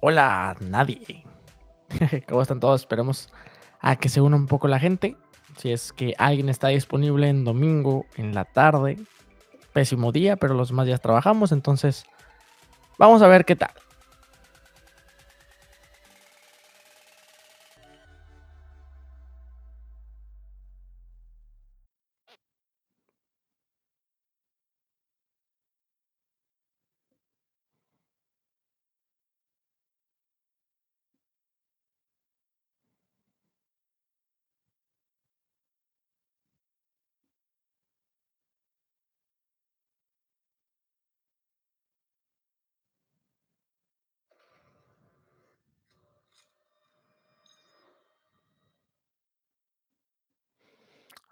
Hola, nadie. ¿Cómo están todos? Esperemos a que se una un poco la gente. Si es que alguien está disponible en domingo, en la tarde. Pésimo día, pero los demás días trabajamos. Entonces, vamos a ver qué tal.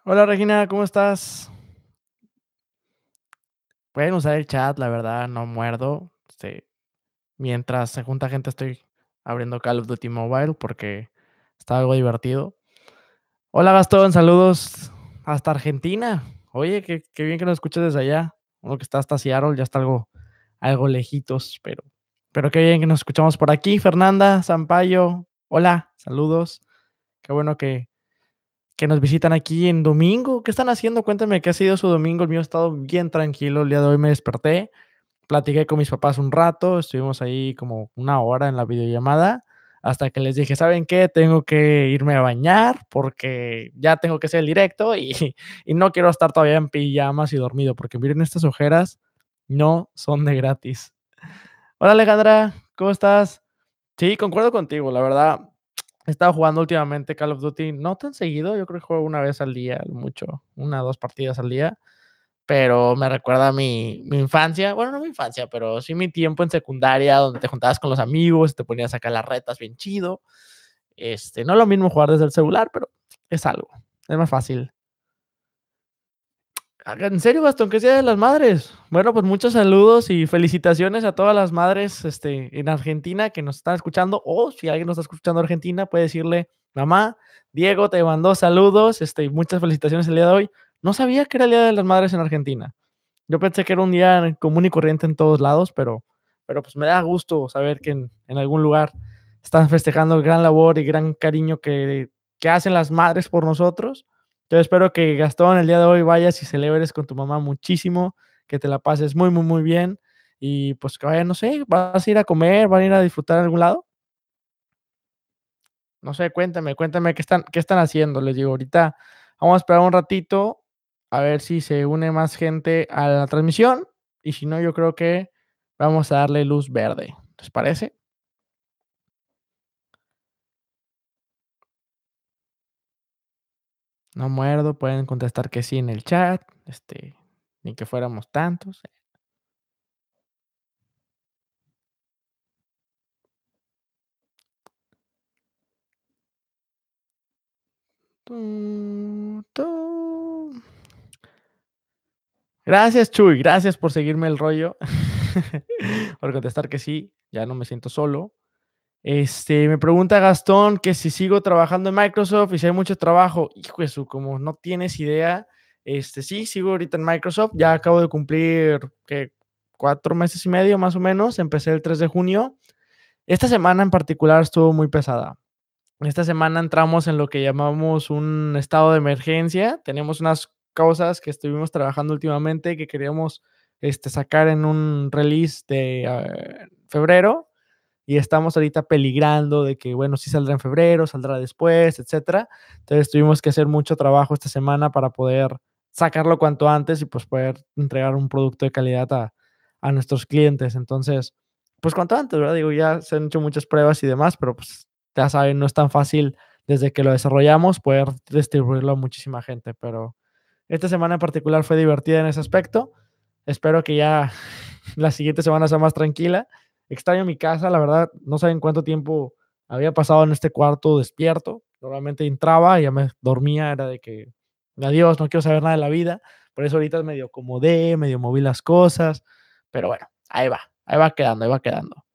Hola Regina, ¿cómo estás? Pueden usar el chat, la verdad, no muerdo. Este, mientras se junta gente, estoy abriendo Call of Duty Mobile porque está algo divertido. Hola Gastón, saludos hasta Argentina. Oye, qué, qué bien que nos escuches desde allá. Uno que está hasta Seattle, ya está algo, algo lejitos, pero, pero qué bien que nos escuchamos por aquí. Fernanda, Zampayo, hola, saludos. Qué bueno que, que nos visitan aquí en domingo. ¿Qué están haciendo? Cuéntame qué ha sido su domingo. El mío ha estado bien tranquilo. El día de hoy me desperté, platiqué con mis papás un rato, estuvimos ahí como una hora en la videollamada, hasta que les dije, ¿saben qué? Tengo que irme a bañar porque ya tengo que hacer el directo y, y no quiero estar todavía en pijamas y dormido, porque miren, estas ojeras no son de gratis. Hola Alejandra, ¿cómo estás? Sí, concuerdo contigo, la verdad. He estado jugando últimamente Call of Duty, no tan seguido, yo creo que juego una vez al día, mucho, una o dos partidas al día, pero me recuerda a mi, mi infancia, bueno, no mi infancia, pero sí mi tiempo en secundaria, donde te juntabas con los amigos, te ponías a sacar las retas bien chido. Este, no lo mismo jugar desde el celular, pero es algo, es más fácil. ¿En serio, Gastón? ¿Qué es Día de las Madres? Bueno, pues muchos saludos y felicitaciones a todas las madres este, en Argentina que nos están escuchando. O si alguien nos está escuchando en Argentina, puede decirle, mamá, Diego te mandó saludos este, muchas felicitaciones el día de hoy. No sabía que era el Día de las Madres en Argentina. Yo pensé que era un día común y corriente en todos lados, pero, pero pues me da gusto saber que en, en algún lugar están festejando el gran labor y gran cariño que, que hacen las madres por nosotros. Yo espero que Gastón el día de hoy vayas y celebres con tu mamá muchísimo, que te la pases muy, muy, muy bien y pues que vaya, no sé, vas a ir a comer, van a ir a disfrutar en algún lado. No sé, cuéntame, cuéntame qué están, qué están haciendo. Les digo, ahorita vamos a esperar un ratito a ver si se une más gente a la transmisión y si no, yo creo que vamos a darle luz verde. ¿Les parece? No muerdo, pueden contestar que sí en el chat, este, ni que fuéramos tantos. Gracias, Chuy, gracias por seguirme el rollo, por contestar que sí, ya no me siento solo. Este, me pregunta Gastón que si sigo trabajando en Microsoft y si hay mucho trabajo. Hijo de su, como no tienes idea. Este, sí, sigo ahorita en Microsoft. Ya acabo de cumplir que cuatro meses y medio más o menos. Empecé el 3 de junio. Esta semana en particular estuvo muy pesada. Esta semana entramos en lo que llamamos un estado de emergencia. Tenemos unas cosas que estuvimos trabajando últimamente que queríamos este, sacar en un release de uh, febrero y estamos ahorita peligrando de que, bueno, sí saldrá en febrero, saldrá después, etcétera. Entonces tuvimos que hacer mucho trabajo esta semana para poder sacarlo cuanto antes y pues poder entregar un producto de calidad a, a nuestros clientes. Entonces, pues cuanto antes, ¿verdad? Digo, ya se han hecho muchas pruebas y demás, pero pues ya saben, no es tan fácil desde que lo desarrollamos poder distribuirlo a muchísima gente, pero esta semana en particular fue divertida en ese aspecto. Espero que ya la siguiente semana sea más tranquila. Extraño mi casa, la verdad, no saben cuánto tiempo había pasado en este cuarto despierto. Normalmente entraba y ya me dormía, era de que adiós, no quiero saber nada de la vida. Por eso ahorita medio acomodé, medio moví las cosas, pero bueno, ahí va, ahí va quedando, ahí va quedando.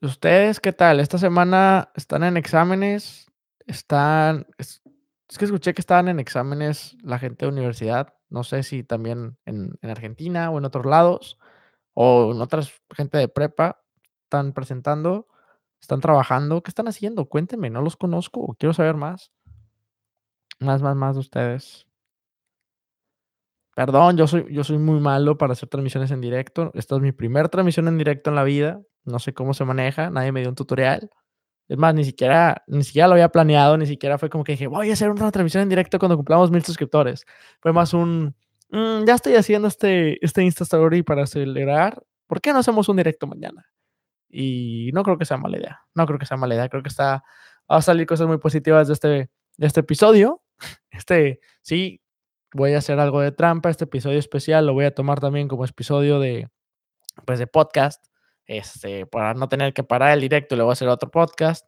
¿Ustedes qué tal? Esta semana están en exámenes, están, es, es, que escuché que estaban en exámenes la gente de universidad, no sé si también en, en Argentina o en otros lados, o en otras gente de prepa, están presentando, están trabajando, ¿qué están haciendo? Cuéntenme, no los conozco, quiero saber más. Más, más, más de ustedes. Perdón, yo soy, yo soy muy malo para hacer transmisiones en directo. Esta es mi primera transmisión en directo en la vida. No sé cómo se maneja, nadie me dio un tutorial. Es más, ni siquiera, ni siquiera lo había planeado, ni siquiera fue como que dije, voy a hacer una transmisión en directo cuando cumplamos mil suscriptores. Fue más un, mm, ya estoy haciendo este, este Insta Story para acelerar. ¿Por qué no hacemos un directo mañana? Y no creo que sea mala idea. No creo que sea mala idea. Creo que está, va a salir cosas muy positivas de este, de este episodio. Este, sí, voy a hacer algo de trampa. Este episodio especial lo voy a tomar también como episodio de, pues, de podcast. Este, para no tener que parar el directo, voy a hacer otro podcast.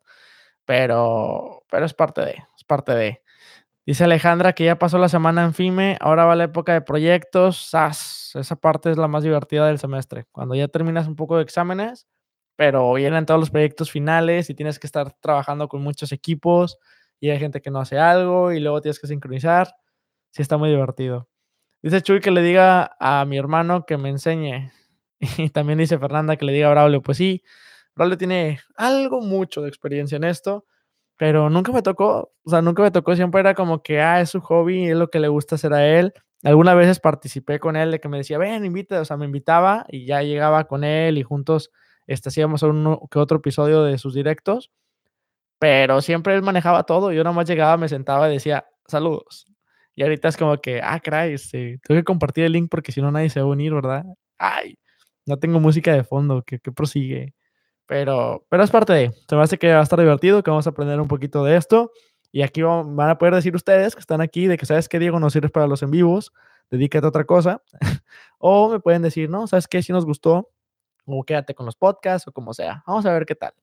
Pero, pero es parte de, es parte de. Dice Alejandra que ya pasó la semana en FIME, ahora va la época de proyectos. ¡Sas! Esa parte es la más divertida del semestre. Cuando ya terminas un poco de exámenes, pero vienen todos los proyectos finales y tienes que estar trabajando con muchos equipos y hay gente que no hace algo y luego tienes que sincronizar. Sí, está muy divertido. Dice Chuy que le diga a mi hermano que me enseñe. Y también dice Fernanda que le diga a Braulio, pues sí, Braulio tiene algo mucho de experiencia en esto, pero nunca me tocó, o sea, nunca me tocó, siempre era como que, ah, es su hobby, es lo que le gusta hacer a él. Algunas veces participé con él de que me decía, ven, invita, o sea, me invitaba y ya llegaba con él y juntos este, hacíamos uno que otro episodio de sus directos, pero siempre él manejaba todo, yo nomás llegaba, me sentaba y decía, saludos. Y ahorita es como que, ah, caray, este, tengo que compartir el link porque si no nadie se va a unir, ¿verdad? Ay, no tengo música de fondo que, que prosigue. Pero, pero es parte de, se me hace que va a estar divertido, que vamos a aprender un poquito de esto. Y aquí van a poder decir ustedes que están aquí de que, ¿sabes qué, Diego? No sirves para los en vivos, dedícate a otra cosa. o me pueden decir, no, ¿sabes qué? Si nos gustó, o quédate con los podcasts, o como sea. Vamos a ver qué tal.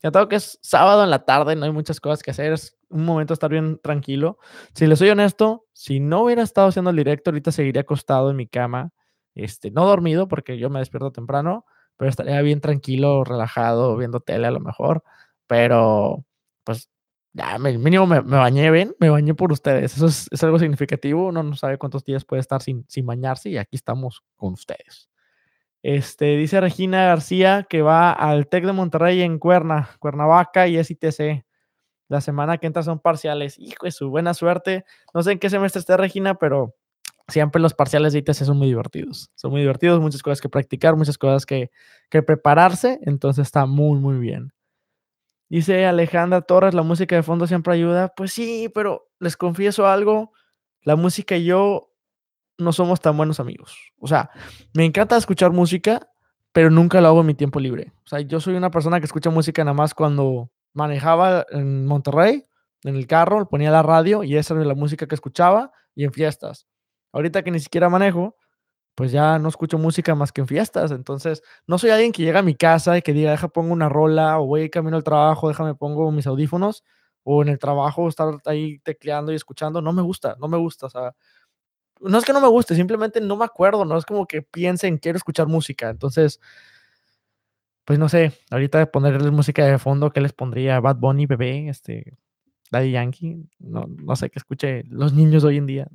Tengo que es sábado en la tarde, no hay muchas cosas que hacer, es un momento estar bien tranquilo. Si les soy honesto, si no hubiera estado haciendo el directo, ahorita seguiría acostado en mi cama, este, no dormido porque yo me despierto temprano, pero estaría bien tranquilo, relajado, viendo tele a lo mejor, pero pues ya mínimo me, bañé bien, me bañé por ustedes, eso es, algo significativo, uno no sabe cuántos días puede estar sin, sin bañarse y aquí estamos con ustedes. Este, dice Regina García que va al TEC de Monterrey en Cuerna, Cuernavaca y es ITC. La semana que entra son parciales. Hijo de su buena suerte. No sé en qué semestre esté Regina, pero siempre los parciales de ITC son muy divertidos. Son muy divertidos, muchas cosas que practicar, muchas cosas que, que prepararse. Entonces está muy, muy bien. Dice Alejandra Torres, la música de fondo siempre ayuda. Pues sí, pero les confieso algo. La música y yo no somos tan buenos amigos. O sea, me encanta escuchar música, pero nunca lo hago en mi tiempo libre. O sea, yo soy una persona que escucha música nada más cuando manejaba en Monterrey, en el carro, ponía la radio y esa era la música que escuchaba y en fiestas. Ahorita que ni siquiera manejo, pues ya no escucho música más que en fiestas. Entonces, no soy alguien que llega a mi casa y que diga, deja pongo una rola o voy camino al trabajo, déjame pongo mis audífonos o en el trabajo estar ahí tecleando y escuchando. No me gusta, no me gusta. O sea, no es que no me guste, simplemente no me acuerdo, no es como que piensen, quiero escuchar música. Entonces, pues no sé, ahorita ponerles música de fondo, ¿qué les pondría? Bad Bunny, bebé, este, Daddy Yankee, no, no sé qué escuche los niños hoy en día.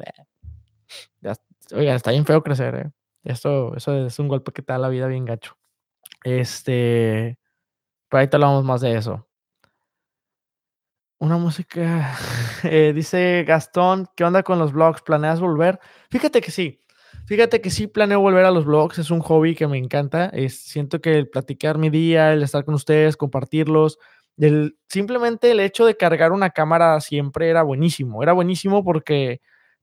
Ya, oiga, está bien feo crecer, ¿eh? Esto, eso es un golpe que te da la vida bien gacho. Este, pero ahorita hablamos más de eso. Una música, eh, dice Gastón, ¿qué onda con los blogs? ¿Planeas volver? Fíjate que sí, fíjate que sí planeo volver a los blogs, es un hobby que me encanta, siento que el platicar mi día, el estar con ustedes, compartirlos, el, simplemente el hecho de cargar una cámara siempre era buenísimo, era buenísimo porque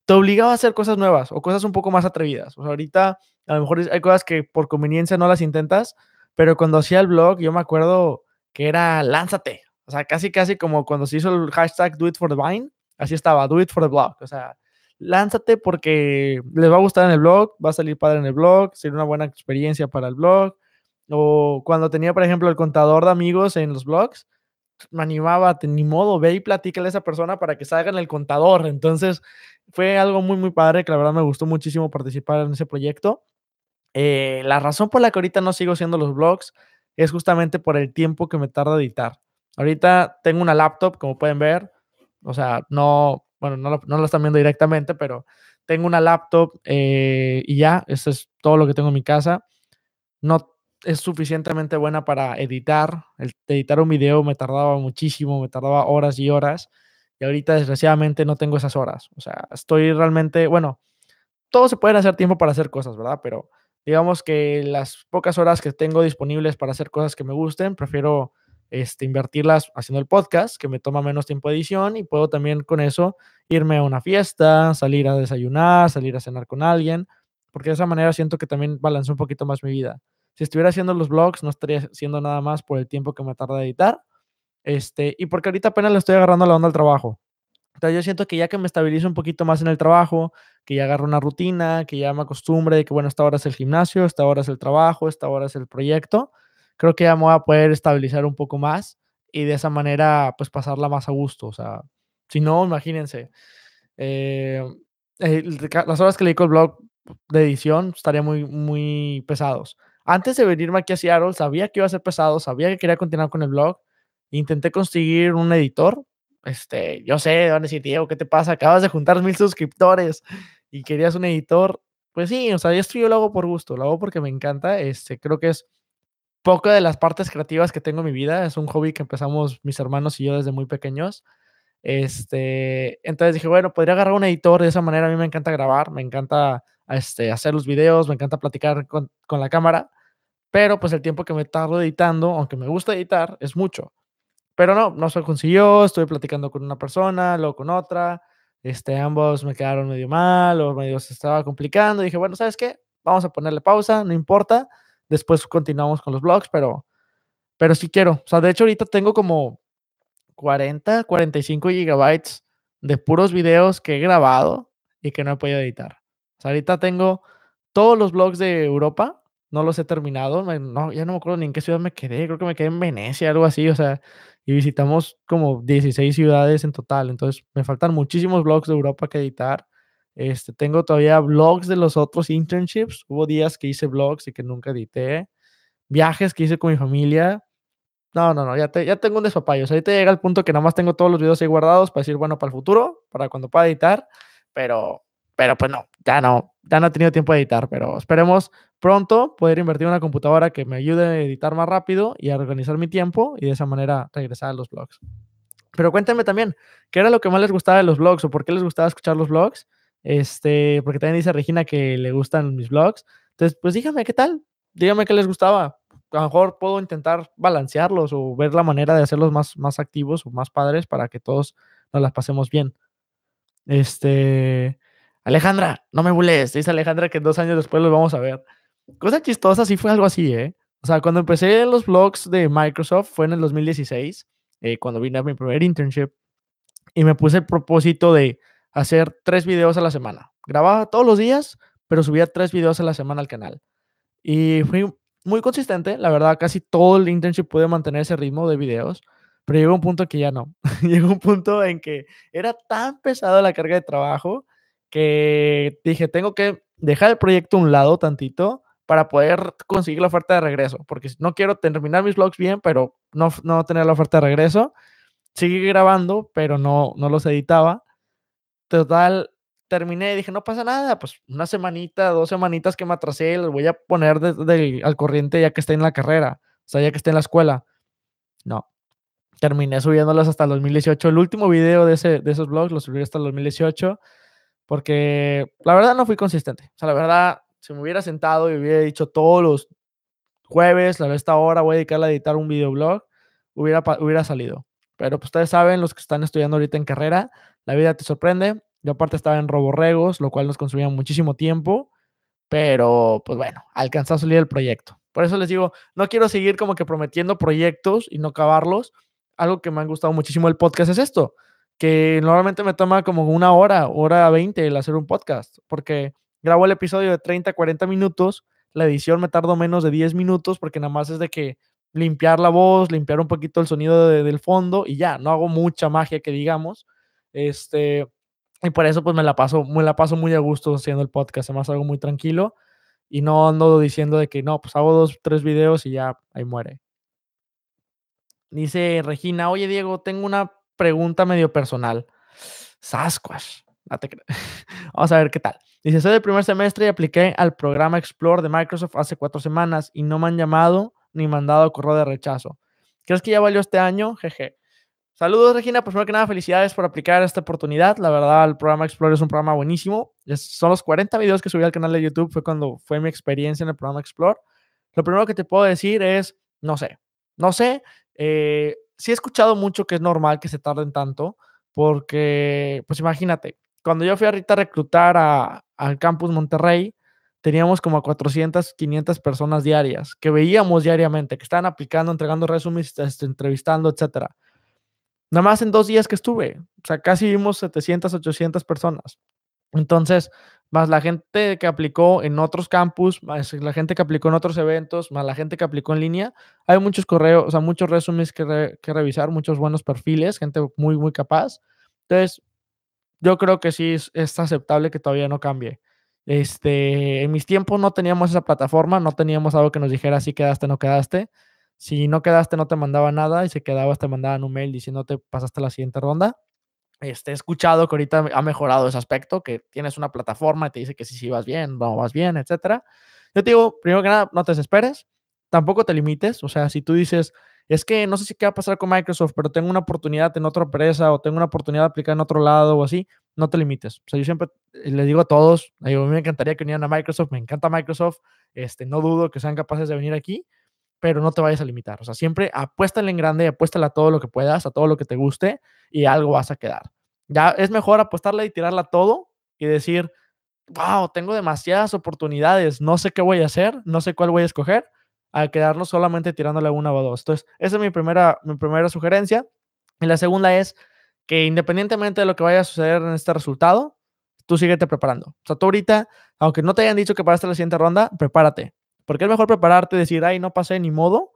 te obligaba a hacer cosas nuevas o cosas un poco más atrevidas. O sea, ahorita a lo mejor hay cosas que por conveniencia no las intentas, pero cuando hacía el blog yo me acuerdo que era lánzate, o sea, casi, casi como cuando se hizo el hashtag Do It for the Vine, así estaba, Do It for the Blog. O sea, lánzate porque les va a gustar en el blog, va a salir padre en el blog, sería una buena experiencia para el blog. O cuando tenía, por ejemplo, el contador de amigos en los blogs, me animaba, ni modo, ve y platícale a esa persona para que salga en el contador. Entonces, fue algo muy, muy padre que la verdad me gustó muchísimo participar en ese proyecto. Eh, la razón por la que ahorita no sigo haciendo los blogs es justamente por el tiempo que me tarda editar. Ahorita tengo una laptop, como pueden ver. O sea, no, bueno, no lo, no están viendo directamente, pero tengo una laptop eh, y ya, eso es todo lo que tengo en mi casa. no es suficientemente buena para editar. El editar un video me tardaba muchísimo, me tardaba horas y horas. Y ahorita, desgraciadamente, no tengo esas horas. O sea, estoy realmente, bueno, todo se puede hacer tiempo para hacer cosas, ¿verdad? Pero digamos que las pocas horas que tengo disponibles para hacer cosas que me gusten, prefiero este, invertirlas haciendo el podcast, que me toma menos tiempo de edición y puedo también con eso irme a una fiesta, salir a desayunar, salir a cenar con alguien, porque de esa manera siento que también balance un poquito más mi vida. Si estuviera haciendo los vlogs, no estaría haciendo nada más por el tiempo que me tarda de editar, este, y porque ahorita apenas le estoy agarrando la onda al trabajo. Entonces yo siento que ya que me estabilizo un poquito más en el trabajo, que ya agarro una rutina, que ya me acostumbre de que, bueno, esta hora es el gimnasio, esta hora es el trabajo, esta hora es el proyecto, creo que ya me voy a poder estabilizar un poco más y de esa manera, pues pasarla más a gusto. O sea, si no, imagínense, eh, las horas que le dedico al blog de edición estarían muy, muy pesados. Antes de venirme aquí a Seattle, sabía que iba a ser pesado, sabía que quería continuar con el blog. Intenté conseguir un editor. Este, yo sé, van a decir, Diego, ¿qué te pasa? Acabas de juntar mil suscriptores y querías un editor. Pues sí, o sea, esto yo lo hago por gusto, lo hago porque me encanta. Este, creo que es poco de las partes creativas que tengo en mi vida. Es un hobby que empezamos mis hermanos y yo desde muy pequeños. Este, entonces dije, bueno, podría agarrar un editor de esa manera. A mí me encanta grabar, me encanta este, hacer los videos, me encanta platicar con, con la cámara, pero pues el tiempo que me tardo editando, aunque me gusta editar, es mucho. Pero no, no se consiguió, estuve platicando con una persona, luego con otra, este, ambos me quedaron medio mal o medio se estaba complicando. dije, bueno, ¿sabes qué? Vamos a ponerle pausa, no importa Después continuamos con los blogs, pero, pero sí quiero. O sea, de hecho, ahorita tengo como 40, 45 gigabytes de puros videos que he grabado y que no he podido editar. O sea, ahorita tengo todos los blogs de Europa, no los he terminado. No, ya no me acuerdo ni en qué ciudad me quedé. Creo que me quedé en Venecia, algo así. O sea, y visitamos como 16 ciudades en total. Entonces, me faltan muchísimos blogs de Europa que editar. Este, tengo todavía blogs de los otros internships. Hubo días que hice blogs y que nunca edité. Viajes que hice con mi familia. No, no, no, ya, ya tengo un despapayo. O sea, ahorita llega el punto que nada más tengo todos los videos ahí guardados para decir, bueno, para el futuro, para cuando pueda editar. Pero, pero pues no, ya no, ya no he tenido tiempo de editar. Pero esperemos pronto poder invertir en una computadora que me ayude a editar más rápido y a organizar mi tiempo y de esa manera regresar a los blogs. Pero cuéntenme también, ¿qué era lo que más les gustaba de los blogs o por qué les gustaba escuchar los blogs? Este, porque también dice Regina que le gustan mis vlogs. Entonces, pues díganme qué tal, díganme qué les gustaba. A lo mejor puedo intentar balancearlos o ver la manera de hacerlos más, más activos o más padres para que todos nos las pasemos bien. Este, Alejandra, no me bules, dice Alejandra que dos años después los vamos a ver. Cosa chistosa, sí fue algo así, ¿eh? O sea, cuando empecé los vlogs de Microsoft fue en el 2016, eh, cuando vine a mi primer internship, y me puse el propósito de hacer tres videos a la semana. Grababa todos los días, pero subía tres videos a la semana al canal. Y fui muy consistente, la verdad, casi todo el internship pude mantener ese ritmo de videos, pero llegó un punto que ya no. llegó un punto en que era tan pesada la carga de trabajo que dije, tengo que dejar el proyecto un lado tantito para poder conseguir la oferta de regreso, porque no quiero terminar mis vlogs bien, pero no, no tener la oferta de regreso. Seguí grabando, pero no, no los editaba. Total, terminé, dije, no pasa nada, pues una semanita, dos semanitas que me atrasé, las voy a poner al corriente ya que esté en la carrera, o sea, ya que esté en la escuela. No, terminé subiéndolas hasta el 2018. El último video de, ese, de esos blogs lo subí hasta el 2018 porque la verdad no fui consistente. O sea, la verdad, si me hubiera sentado y hubiera dicho todos los jueves, a esta hora voy a dedicar a editar un videoblog, hubiera, hubiera salido. Pero pues ustedes saben, los que están estudiando ahorita en carrera, la vida te sorprende. Yo aparte estaba en roborregos, lo cual nos consumía muchísimo tiempo, pero pues bueno, alcanzó a salir el proyecto. Por eso les digo, no quiero seguir como que prometiendo proyectos y no acabarlos. Algo que me ha gustado muchísimo el podcast es esto, que normalmente me toma como una hora, hora 20 el hacer un podcast, porque grabo el episodio de 30, 40 minutos, la edición me tardo menos de 10 minutos porque nada más es de que limpiar la voz, limpiar un poquito el sonido del fondo y ya, no hago mucha magia que digamos. Este, y por eso pues me la paso, me la paso muy a gusto haciendo el podcast, además algo muy tranquilo y no ando diciendo de que no, pues hago dos, tres videos y ya ahí muere. Dice Regina, oye Diego, tengo una pregunta medio personal. Sasquatch. Vamos a ver qué tal. Dice, soy del primer semestre y apliqué al programa Explore de Microsoft hace cuatro semanas y no me han llamado ni mandado correo de rechazo. ¿Crees que ya valió este año? Jeje. Saludos, Regina. Pues primero que nada, felicidades por aplicar esta oportunidad. La verdad, el programa Explore es un programa buenísimo. son los 40 videos que subí al canal de YouTube. Fue cuando fue mi experiencia en el programa Explore. Lo primero que te puedo decir es, no sé, no sé. Eh, sí he escuchado mucho que es normal que se tarden tanto, porque, pues imagínate, cuando yo fui ahorita a reclutar a, al campus Monterrey, teníamos como 400, 500 personas diarias que veíamos diariamente, que estaban aplicando, entregando resúmenes, este, entrevistando, etcétera. Nada más en dos días que estuve, o sea, casi vimos 700, 800 personas. Entonces, más la gente que aplicó en otros campus, más la gente que aplicó en otros eventos, más la gente que aplicó en línea, hay muchos correos, o sea, muchos resúmenes que, revisar, muchos buenos perfiles, gente muy, muy capaz. Entonces, yo creo que sí es, aceptable que todavía no cambie. Este, en mis tiempos no teníamos esa plataforma, no teníamos algo que nos dijera si quedaste o no quedaste. Si no quedaste, no te mandaba nada y si quedabas, te mandaban un mail diciéndote pasaste la siguiente ronda. Este, he escuchado que ahorita ha mejorado ese aspecto, que tienes una plataforma y te dice que si sí, vas bien, no vas bien, etcétera. Yo te digo, primero que nada, no te desesperes, tampoco te limites. O sea, si tú dices, es que no sé si qué va a pasar con Microsoft, pero tengo una oportunidad en otra empresa o tengo una oportunidad de aplicar en otro lado o así, no te limites. O sea, yo siempre eh, les digo a todos, a mí me encantaría que vinieran a Microsoft, me encanta Microsoft, este, no dudo que sean capaces de venir aquí, pero no te vayas a limitar. O sea, siempre apuéstale en grande, apuéstale a todo lo que puedas, a todo lo que te guste y algo vas a quedar. Ya es mejor apostarle y tirarla todo y decir, wow, tengo demasiadas oportunidades, no sé qué voy a hacer, no sé cuál voy a escoger, a quedarnos solamente tirándole una o dos. Entonces, esa es mi primera, mi primera sugerencia. Y la segunda es que independientemente de lo que vaya a suceder en este resultado, tú síguete preparando. O sea, tú ahorita, aunque no te hayan dicho que pasaste la siguiente ronda, prepárate. Porque es mejor prepararte y decir, ay, no pasé ni modo,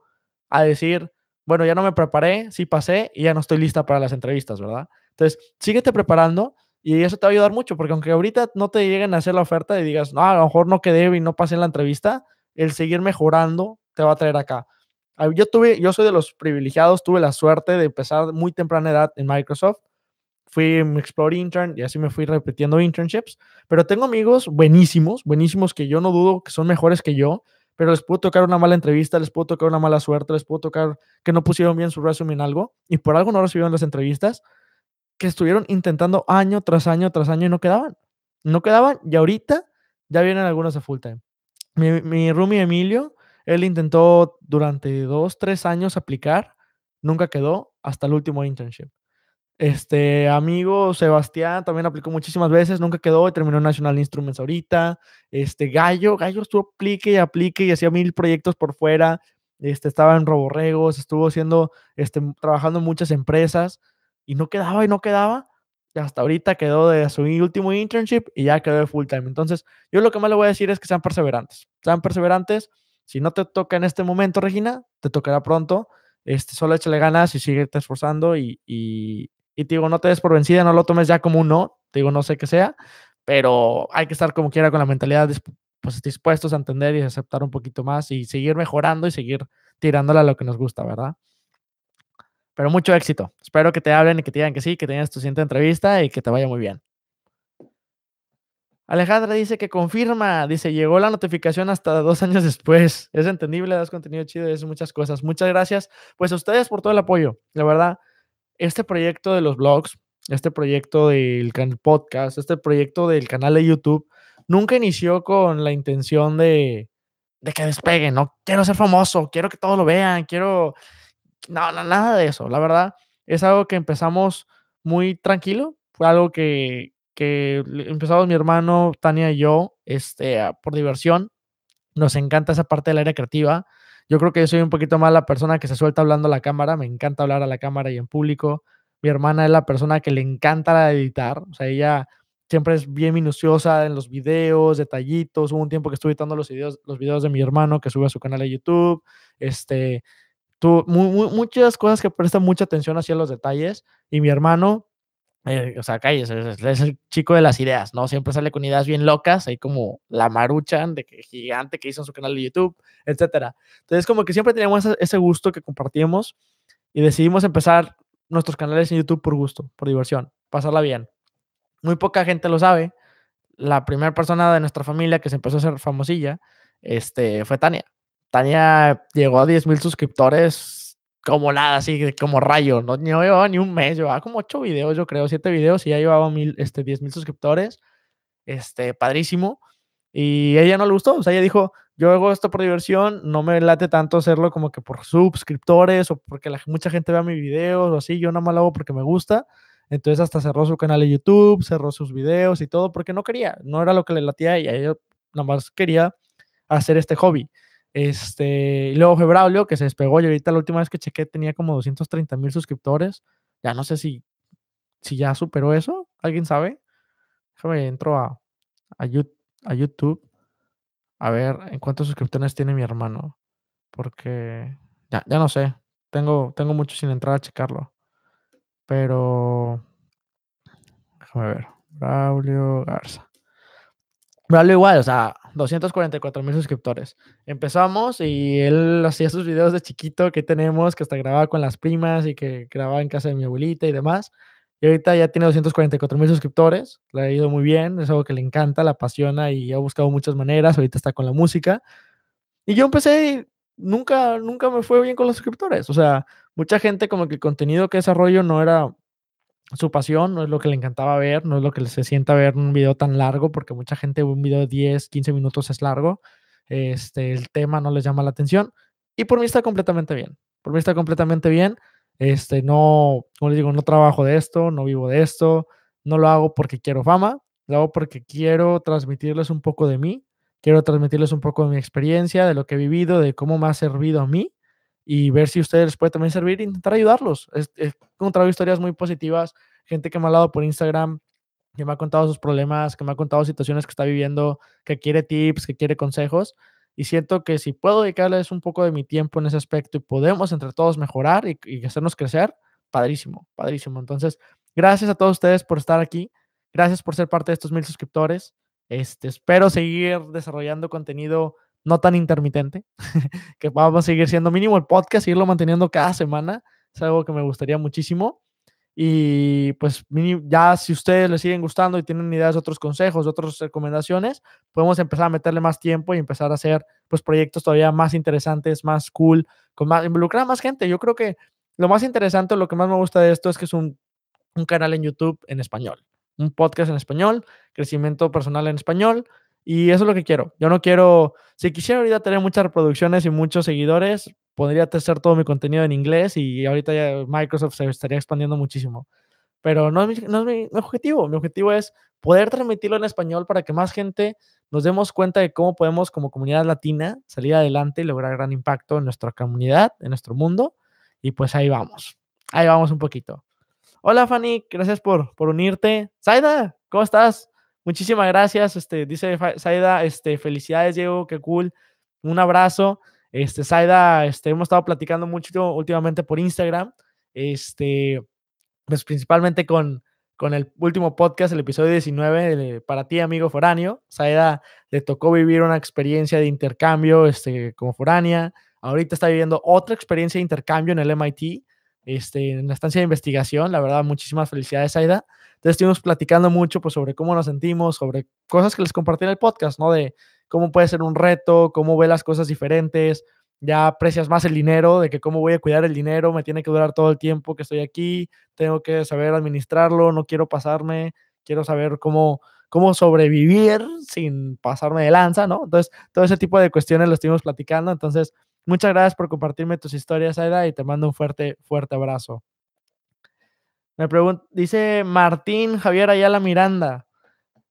a decir, bueno, ya no me preparé, sí pasé y ya no estoy lista para las entrevistas, ¿verdad? Entonces, síguete preparando y eso te va a ayudar mucho, porque aunque ahorita no te lleguen a hacer la oferta y digas, no, a lo mejor no quedé y no pasé en la entrevista, el seguir mejorando te va a traer acá. Ah, yo tuve, yo soy de los privilegiados, tuve la suerte de empezar muy temprana edad en Microsoft. Fui Explore Intern y así me fui repitiendo internships. Pero tengo amigos buenísimos, buenísimos que yo no dudo que son mejores que yo, pero les puedo tocar una mala entrevista, les puedo tocar una mala suerte, les puedo tocar que no pusieron bien su resumen en algo y por algo no recibieron las entrevistas, que estuvieron intentando año tras año tras año y no quedaban. No quedaban y ahorita ya vienen algunos de full time. Mi, mi roomie Emilio él intentó durante dos, tres años aplicar, nunca quedó hasta el último internship. Este amigo Sebastián también aplicó muchísimas veces, nunca quedó y terminó en National Instruments ahorita. Este Gallo, Gallo estuvo aplique y aplique y hacía mil proyectos por fuera. Este, estaba en Roborregos, estuvo haciendo, este, trabajando en muchas empresas y no quedaba y no quedaba. Y hasta ahorita quedó de su último internship y ya quedó de full time. Entonces, yo lo que más le voy a decir es que sean perseverantes. Sean perseverantes si no te toca en este momento, Regina, te tocará pronto. Este, solo échale ganas y sigue esforzando y, te digo, no te des por vencida, no lo tomes ya como un no, te digo, no sé qué sea, pero hay que estar como quiera con la mentalidad pues, dispuestos a entender y aceptar un poquito más y seguir mejorando y seguir tirándole a lo que nos gusta, ¿verdad? Pero mucho éxito. Espero que te hablen y que te digan que sí, que tengas tu siguiente entrevista y que te vaya muy bien. Alejandra dice que confirma, dice, llegó la notificación hasta dos años después. Es entendible, das contenido chido, es muchas cosas. Muchas gracias, pues a ustedes por todo el apoyo. La verdad, este proyecto de los blogs, este proyecto del podcast, este proyecto del canal de YouTube, nunca inició con la intención de, de que despegue, no quiero ser famoso, quiero que todos lo vean, quiero... No, no, nada de eso. La verdad, es algo que empezamos muy tranquilo, fue algo que, que empezamos mi hermano, Tania y yo, este, por diversión. Nos encanta esa parte del área creativa. Yo creo que yo soy un poquito más la persona que se suelta hablando a la cámara. Me encanta hablar a la cámara y en público. Mi hermana es la persona que le encanta editar. O sea, ella siempre es bien minuciosa en los videos, detallitos. Hubo un tiempo que estuve editando los videos, los videos de mi hermano que sube a su canal de YouTube. Este, tú, muchas cosas que prestan mucha atención hacia los detalles. Y mi hermano eh, o sea, calles, es, el chico de las ideas, ¿no? Siempre sale con ideas bien locas, ahí como la maruchan de que gigante que hizo en su canal de YouTube, etcétera. Entonces, como que siempre teníamos ese, gusto que compartíamos y decidimos empezar nuestros canales en YouTube por gusto, por diversión, pasarla bien. muy poca gente lo sabe. La primera persona de nuestra familia que se empezó a hacer famosilla este, fue Tania. Tania llegó a 10 mil suscriptores como nada, así como rayo. No, no llevaba ni un mes, llevaba como 8 videos, yo creo, 7 videos y ya llevaba mil, este, 10 mil suscriptores. Este, padrísimo. Y ella no le gustó, o sea, ella dijo, yo hago esto por diversión, no me late tanto hacerlo como que por suscriptores o porque la, mucha gente vea mis videos o así, yo nada más lo hago porque me gusta. Entonces hasta cerró su canal de YouTube, cerró sus videos y todo porque no quería, no era lo que le latía a ella nada más quería hacer este hobby. Este, y luego fue Braulio, que se despegó y ahorita la última vez que chequé tenía como 230 mil suscriptores. Ya no sé si, si ya superó eso, ¿alguien sabe? Déjame, entro a, a, YouTube a ver en cuántos suscriptores tiene mi hermano. Porque ya, ya no sé. Tengo, tengo mucho sin entrar a checarlo. Pero. Déjame ver. Braulio Garza. Braulio igual, o sea, 244 mil suscriptores. Empezamos y él hacía sus videos de chiquito que tenemos, que hasta grababa con las primas y que grababa en casa de mi abuelita y demás. Y ahorita ya tiene 244 mil suscriptores, le ha ido muy bien, es algo que le encanta, la apasiona y ha buscado muchas maneras, ahorita está con la música. Y yo empecé, nunca, nunca me fue bien con los suscriptores, o sea, mucha gente como que el contenido que desarrollo no era su pasión, no es lo que le encantaba ver, no es lo que se sienta ver un video tan largo, porque mucha gente un video de 10, 15 minutos es largo, este, el tema no les llama la atención, y por mí está completamente bien, por mí está completamente bien, este, no, como les digo, no trabajo de esto, no vivo de esto, no lo hago porque quiero fama, lo hago porque quiero transmitirles un poco de mí, quiero transmitirles un poco de mi experiencia, de lo que he vivido, de cómo me ha servido a mí, y ver si ustedes les puede también servir e intentar ayudarlos. He, encontrado historias muy positivas, gente que me ha hablado por Instagram, que me ha contado sus problemas, que me ha contado situaciones que está viviendo, que quiere tips, que quiere consejos. Y siento que si puedo dedicarles un poco de mi tiempo en ese aspecto y podemos entre todos mejorar y, y hacernos crecer, padrísimo, padrísimo. Entonces, gracias a todos ustedes por estar aquí. Gracias por ser parte de estos mil suscriptores. Este, espero seguir desarrollando contenido no tan intermitente, que vamos a seguir siendo mínimo el podcast, seguirlo manteniendo cada semana, es algo que me gustaría muchísimo. Y pues ya si ustedes les siguen gustando y tienen ideas de otros consejos, otras recomendaciones, podemos empezar a meterle más tiempo y empezar a hacer pues proyectos todavía más interesantes, más cool, con más, involucrar a más gente. Yo creo que lo más interesante, lo que más me gusta de esto es que es un canal en YouTube en español, un podcast en español, crecimiento personal en español, y eso es lo que quiero. Yo no quiero, si quisiera ahorita tener muchas reproducciones y muchos seguidores, podría hacer todo mi contenido en inglés y ahorita ya Microsoft se estaría expandiendo muchísimo. Pero no es, mi, no es mi, objetivo. Mi objetivo es poder transmitirlo en español para que más gente nos demos cuenta de cómo podemos como comunidad latina salir adelante y lograr gran impacto en nuestra comunidad, en nuestro mundo. Y pues ahí vamos. Ahí vamos un poquito. Hola Fanny, gracias por, por unirte. Saida, ¿cómo estás? Muchísimas gracias, este, dice Saida, este, felicidades Diego, qué cool, un abrazo. Este, Saida, este, hemos estado platicando mucho últimamente por Instagram, este, pues principalmente con, con el último podcast, el episodio 19, para ti, amigo foráneo. Saida le tocó vivir una experiencia de intercambio este, como foránea. Ahorita está viviendo otra experiencia de intercambio en el MIT, este, en la estancia de investigación. La verdad, muchísimas felicidades, Saida. Entonces estuvimos platicando mucho pues, sobre cómo nos sentimos, sobre cosas que les compartí en el podcast, ¿no? De cómo puede ser un reto, cómo ve las cosas diferentes, ya aprecias más el dinero, de que cómo voy a cuidar el dinero, me tiene que durar todo el tiempo que estoy aquí, tengo que saber administrarlo, no quiero pasarme, quiero saber cómo, cómo sobrevivir sin pasarme de lanza, ¿no? Entonces, todo ese tipo de cuestiones lo estuvimos platicando. Entonces, muchas gracias por compartirme tus historias, Aida, y te mando un fuerte, fuerte abrazo. Me pregunta, dice Martín Javier Ayala Miranda.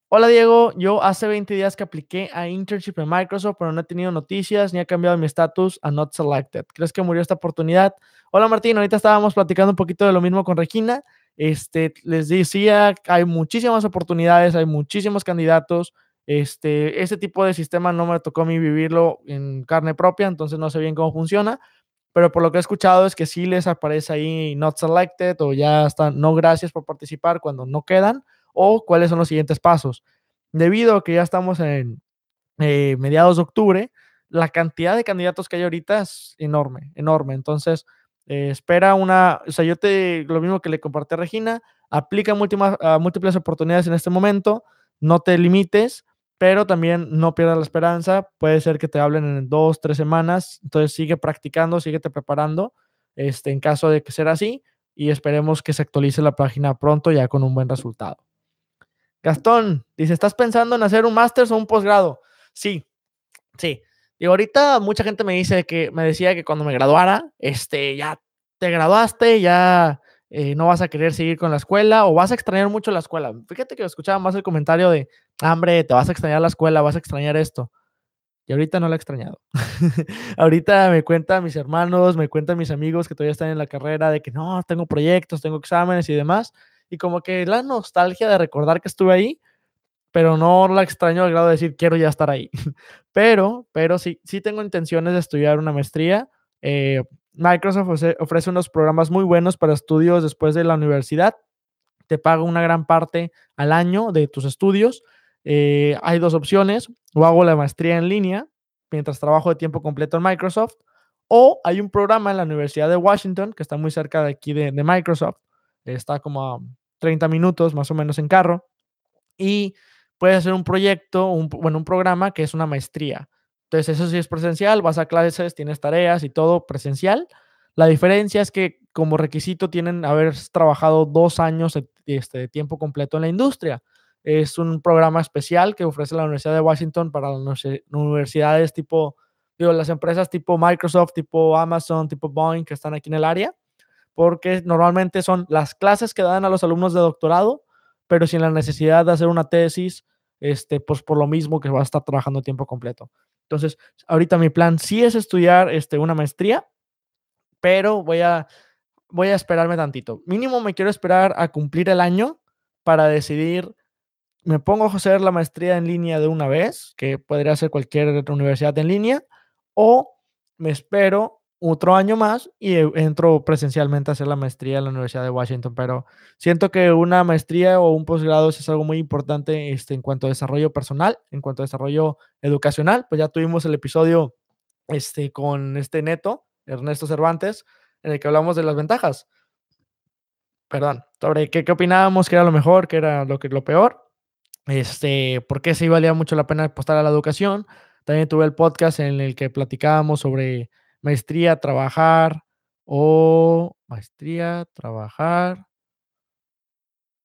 Hola Diego, yo hace 20 días que apliqué a internship en Microsoft, pero no he tenido noticias ni ha cambiado mi estatus a not selected. ¿Crees que murió esta oportunidad? Hola Martín, ahorita estábamos platicando un poquito de lo mismo con Regina. Este, les decía, hay muchísimas oportunidades, hay muchísimos candidatos. Este, ese tipo de sistema no me tocó a mí vivirlo en carne propia, entonces no sé bien cómo funciona, pero por lo que he escuchado es que sí les aparece ahí not selected o ya están no gracias por participar cuando no quedan o cuáles son los siguientes pasos. Debido a que ya estamos en eh, mediados de octubre, la cantidad de candidatos que hay ahorita es enorme, enorme. Entonces, eh, espera una, o sea, yo te, lo mismo que le compartí a Regina, aplica a múltiples oportunidades en este momento, no te limites, pero también no pierdas la esperanza. Puede ser que te hablen en dos, tres semanas. Entonces sigue practicando, síguete preparando este, en caso de que sea así y esperemos que se actualice la página pronto ya con un buen resultado. Gastón dice, ¿estás pensando en hacer un máster o un posgrado? Sí, sí. Y ahorita mucha gente me dice que me decía que cuando me graduara, este, ya te graduaste, ya eh, no vas a querer seguir con la escuela o vas a extrañar mucho la escuela. Fíjate que escuchaba más el comentario de, hambre, te vas a extrañar la escuela, vas a extrañar esto. Y ahorita no la he extrañado. ahorita me cuentan mis hermanos, me cuentan mis amigos que todavía están en la carrera de que no, tengo proyectos, tengo exámenes y demás. Y como que la nostalgia de recordar que estuve ahí, pero no la extraño al grado de decir quiero ya estar ahí. pero, pero sí, sí tengo intenciones de estudiar una maestría. Eh, Microsoft ofrece unos programas muy buenos para estudios después de la universidad. Te paga una gran parte al año de tus estudios. Eh, hay dos opciones, o hago la maestría en línea mientras trabajo de tiempo completo en Microsoft, o hay un programa en la Universidad de Washington, que está muy cerca de aquí de, Microsoft, está como a 30 minutos más o menos en carro, y puedes hacer un proyecto, un, bueno, un programa que es una maestría. Entonces, eso sí es presencial, vas a clases, tienes tareas y todo presencial. La diferencia es que como requisito tienen haber trabajado dos años de, este, tiempo completo en la industria. Es un programa especial que ofrece la Universidad de Washington para las universidades tipo, digo, las empresas tipo Microsoft, tipo Amazon, tipo Boeing que están aquí en el área, porque normalmente son las clases que dan a los alumnos de doctorado, pero sin la necesidad de hacer una tesis, este, pues por lo mismo que va a estar trabajando tiempo completo. Entonces, ahorita mi plan sí es estudiar este, una maestría, pero voy a, voy a esperarme tantito. Mínimo me quiero esperar a cumplir el año para decidir, me pongo a hacer la maestría en línea de una vez, que podría ser cualquier universidad en línea, o me espero otro año más y e, entro presencialmente a hacer la maestría en la Universidad de Washington, pero siento que una maestría o un posgrado es algo muy importante este, en cuanto a desarrollo personal, en cuanto a desarrollo educacional, pues ya tuvimos el episodio este, con este neto, Ernesto Cervantes, en el que hablamos de las ventajas. Perdón, sobre qué, qué opinábamos, qué era lo mejor, qué era lo, que, lo peor, este, por qué sí valía mucho la pena apostar a la educación. También tuve el podcast en el que platicábamos sobre maestría, trabajar o maestría, trabajar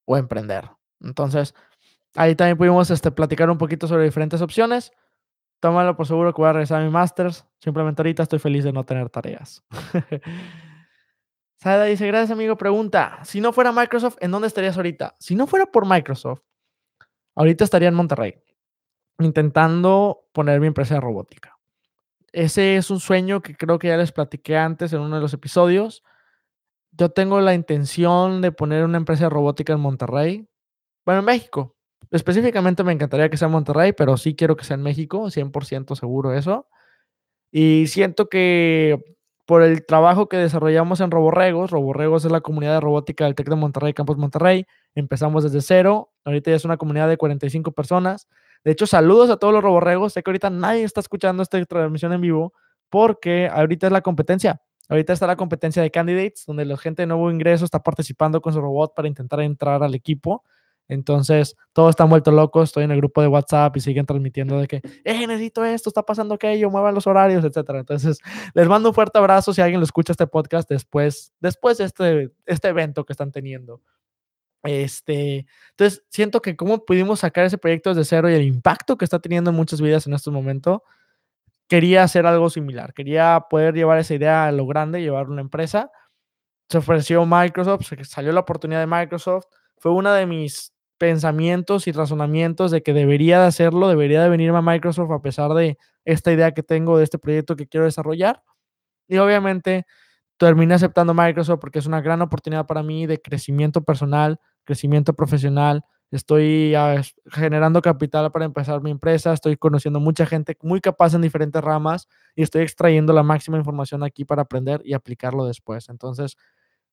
o emprender. Entonces, ahí también pudimos este, platicar un poquito sobre diferentes opciones. Tómalo por seguro que voy a regresar a mi másters. Simplemente ahorita estoy feliz de no tener tareas. Sada dice, gracias amigo. Pregunta, si no fuera Microsoft, ¿en dónde estarías ahorita? Si no fuera por Microsoft, ahorita estaría en Monterrey, intentando poner mi empresa robótica. Ese es un sueño que creo que ya les platiqué antes en uno de los episodios. Yo tengo la intención de poner una empresa de robótica en Monterrey. Bueno, en México. Específicamente me encantaría que sea en Monterrey, pero sí quiero que sea en México, 100% seguro eso. Y siento que por el trabajo que desarrollamos en Roborregos, Roborregos es la comunidad de robótica del TEC de Monterrey, Campus Monterrey, empezamos desde cero, ahorita ya es una comunidad de 45 personas, de hecho, saludos a todos los roborregos. Sé que ahorita nadie está escuchando esta transmisión en vivo porque ahorita es la competencia. Ahorita está la competencia de candidates, donde la gente de nuevo ingreso está participando con su robot para intentar entrar al equipo. Entonces, todos están vueltos locos. Estoy en el grupo de WhatsApp y siguen transmitiendo de que, eh, necesito esto, está pasando aquello, muevan los horarios, etcétera. Entonces, les mando un fuerte abrazo si alguien lo escucha este podcast después, después de este, este evento que están teniendo. Este, entonces, siento que cómo pudimos sacar ese proyecto desde cero y el impacto que está teniendo en muchas vidas en este momento, quería hacer algo similar, quería poder llevar esa idea a lo grande, llevar una empresa. Se ofreció Microsoft, se salió la oportunidad de Microsoft, fue uno de mis pensamientos y razonamientos de que debería de hacerlo, debería de venirme a Microsoft a pesar de esta idea que tengo de este proyecto que quiero desarrollar. Y obviamente terminé aceptando Microsoft porque es una gran oportunidad para mí de crecimiento personal, crecimiento profesional, estoy ah, generando capital para empezar mi empresa, estoy conociendo mucha gente muy capaz en diferentes ramas y estoy extrayendo la máxima información aquí para aprender y aplicarlo después. Entonces,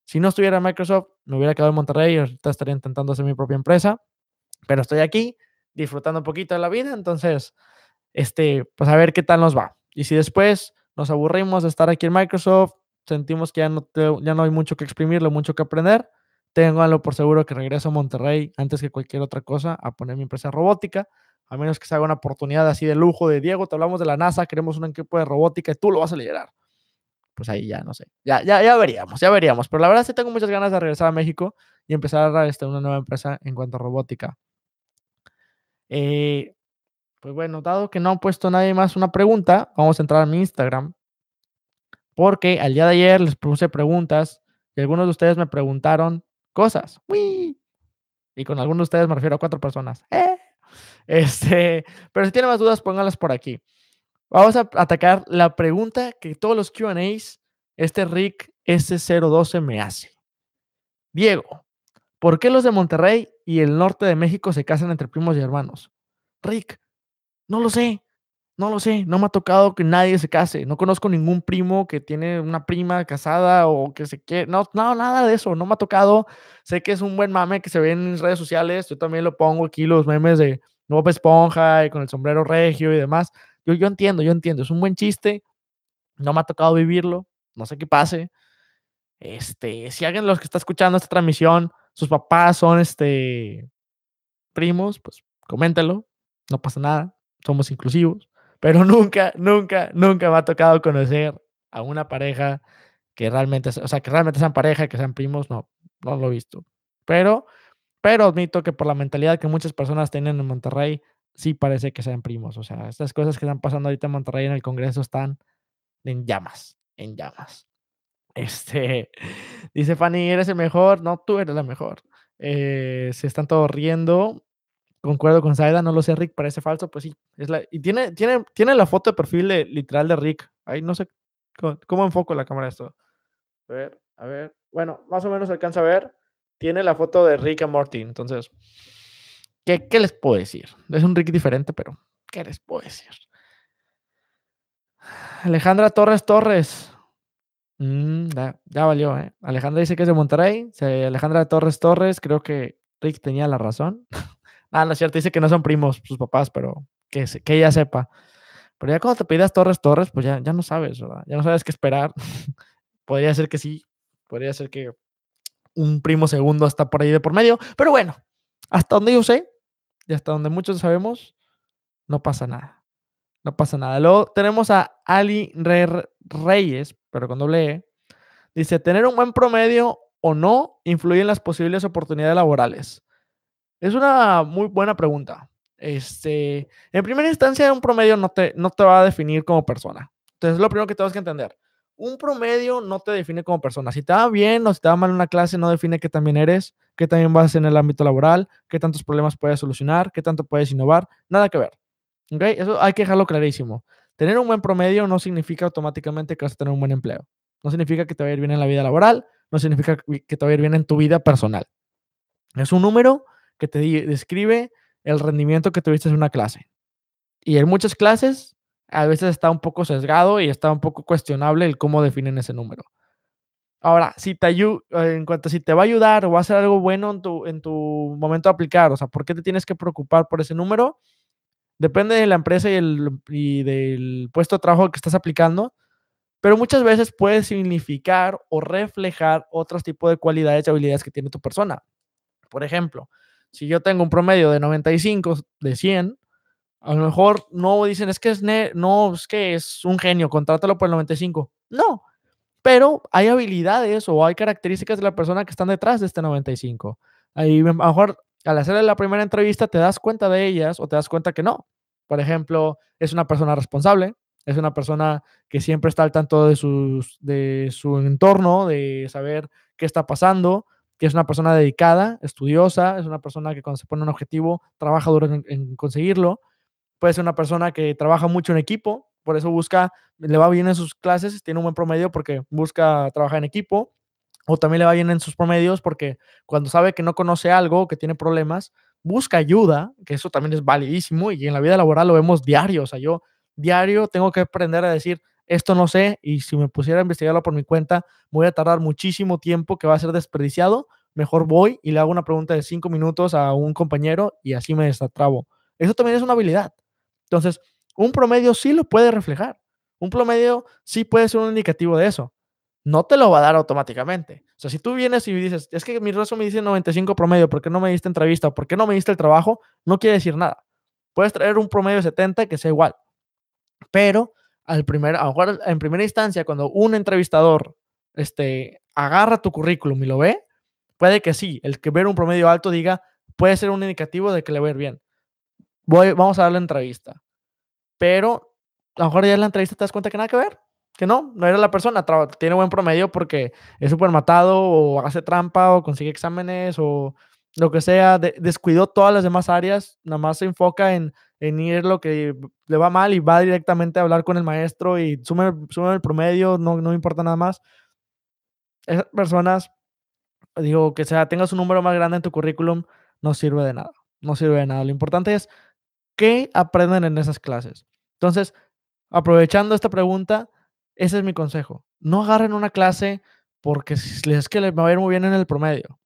si no estuviera en Microsoft, me hubiera quedado en Monterrey y ahorita estaría intentando hacer mi propia empresa, pero estoy aquí disfrutando un poquito de la vida, entonces, este, pues a ver qué tal nos va. Y si después nos aburrimos de estar aquí en Microsoft, sentimos que ya no, ya no hay mucho que exprimirlo, mucho que aprender, ténganlo por seguro que regreso a Monterrey antes que cualquier otra cosa a poner mi empresa robótica, a menos que se haga una oportunidad así de lujo de Diego, te hablamos de la NASA, queremos un equipo de robótica y tú lo vas a liderar. Pues ahí ya no sé, ya, ya, ya veríamos, ya veríamos, pero la verdad sí tengo muchas ganas de regresar a México y empezar a este, una nueva empresa en cuanto a robótica. Eh, pues bueno, dado que no han puesto nadie más una pregunta, vamos a entrar a mi Instagram. Porque al día de ayer les puse preguntas y algunos de ustedes me preguntaron cosas. Y con algunos de ustedes me refiero a cuatro personas. Eh. Este, pero si tienen más dudas, pónganlas por aquí. Vamos a atacar la pregunta que todos los QAs, este Rick S012 me hace. Diego, ¿por qué los de Monterrey y el norte de México se casan entre primos y hermanos? Rick, no lo sé. No lo sé, no me ha tocado que nadie se case. No conozco ningún primo que tiene una prima casada o que se quiere. No, no, nada de eso. No me ha tocado. Sé que es un buen mame que se ve en redes sociales. Yo también lo pongo aquí, los memes de Bob Esponja y con el sombrero regio y demás. Yo, yo entiendo, yo entiendo. Es un buen chiste. No me ha tocado vivirlo. No sé qué pase. Este, si alguien de los que está escuchando esta transmisión, sus papás son este primos, pues coméntelo. No pasa nada. Somos inclusivos pero nunca, nunca, nunca me ha tocado conocer a una pareja que realmente, o sea, que realmente sean pareja, que sean primos, no, no lo he visto. Pero, pero admito que por la mentalidad que muchas personas tienen en Monterrey, sí parece que sean primos. O sea, estas cosas que están pasando ahorita en Monterrey en el Congreso están en llamas, en llamas. Este, dice Fanny, ¿eres el mejor? No, tú eres la mejor. Eh, se están todos riendo. Concuerdo con Zaida, no lo sé, Rick, parece falso, pues sí. Es la, y tiene, tiene, tiene la foto de perfil literal de Rick. Ahí no sé cómo, enfoco la cámara esto. A ver, a ver. Bueno, más o menos alcanza a ver. Tiene la foto de Rick y Morty. Entonces, ¿qué, ¿qué les puedo decir? Es un Rick diferente, pero ¿qué les puedo decir? Alejandra Torres Torres. Mm, ya, valió, ¿eh? Alejandra dice que es de Monterrey. Alejandra Torres Torres, creo que Rick tenía la razón. Ah, no es cierto, dice que no son primos sus papás, pero que, que ella sepa. Pero ya cuando te pidas Torres Torres, pues ya, ya no sabes, ¿verdad? Ya no sabes qué esperar. podría ser que sí, podría ser que un primo segundo está por ahí de por medio, pero bueno, hasta donde yo sé y hasta donde muchos sabemos, no pasa nada. No pasa nada. Luego tenemos a Ali Reyes, pero con doble E. Dice, tener un buen promedio o no influye en las posibles oportunidades laborales. Es una muy buena pregunta. Este, en primera instancia, un promedio no te, no te va a definir como persona. Entonces, es lo primero que tenemos que entender. Un promedio no te define como persona. Si te bien o si te mal en una clase, no define qué también eres, qué también vas en el ámbito laboral, qué tantos problemas puedes solucionar, qué tanto puedes innovar. Nada que ver. ¿Okay? Eso hay que dejarlo clarísimo. Tener un buen promedio no significa automáticamente que vas a tener un buen empleo. No significa que te va a ir bien en la vida laboral, no significa que te va a ir bien en tu vida personal. Es un número que te describe el rendimiento que tuviste en una clase. Y en muchas clases a veces está un poco sesgado y está un poco cuestionable el cómo definen ese número. Ahora, si te en cuanto a si te va a ayudar o va a ser algo bueno en tu, en tu momento de aplicar, o sea, ¿por qué te tienes que preocupar por ese número? Depende de la empresa y, el, y del puesto de trabajo que estás aplicando, pero muchas veces puede significar o reflejar otros tipos de cualidades y habilidades que tiene tu persona. Por ejemplo, si yo tengo un promedio de 95 de 100, a lo mejor no dicen, es que es, no, es que es un genio, contrátalo por el 95. No, pero hay habilidades o hay características de la persona que están detrás de este 95. Ahí a lo mejor al hacerle la primera entrevista te das cuenta de ellas o te das cuenta que no. Por ejemplo, es una persona responsable, es una persona que siempre está al tanto de, sus, de su entorno, de saber qué está pasando, que es una persona dedicada, estudiosa, es una persona que cuando se pone un objetivo trabaja duro en, conseguirlo. Puede ser una persona que trabaja mucho en equipo, por eso busca, le va bien en sus clases, tiene un buen promedio porque busca trabajar en equipo, o también le va bien en sus promedios porque cuando sabe que no conoce algo, que tiene problemas, busca ayuda, que eso también es validísimo y en la vida laboral lo vemos diario, o sea, yo diario tengo que aprender a decir, esto no sé y si me pusiera a investigarlo por mi cuenta, voy a tardar muchísimo tiempo que va a ser desperdiciado. Mejor voy y le hago una pregunta de cinco minutos a un compañero y así me desatrabo. Eso también es una habilidad. Entonces, un promedio sí lo puede reflejar. Un promedio sí puede ser un indicativo de eso. no te lo va a dar automáticamente. O sea, si tú vienes y dices, es que mi resumen dice 95 promedio, ¿por qué no me diste entrevista? ¿Por qué no me diste el trabajo? No quiere decir nada. Puedes traer un promedio de 70 que sea igual. Pero al primer, a lo mejor en primera instancia, cuando un entrevistador este, agarra tu currículum y lo ve, puede que sí, el que ver un promedio alto diga, puede ser un indicativo de que le va a ir bien. Voy, vamos a dar la entrevista. Pero a lo mejor ya en la entrevista te das cuenta que nada que ver, que no, no era la persona, tiene buen promedio porque es súper matado o hace trampa o consigue exámenes o lo que sea, descuidó todas las demás áreas, nada más se enfoca en, en, ir lo que le va mal y va directamente a hablar con el maestro y sube el promedio, no, no importa nada más. Esas personas, digo, que sea, tengas un número más grande en tu currículum, no sirve de nada, no sirve de nada. Lo importante es qué aprenden en esas clases. Entonces, aprovechando esta pregunta, ese es mi consejo. No agarren una clase porque es que les va a ir muy bien en el promedio.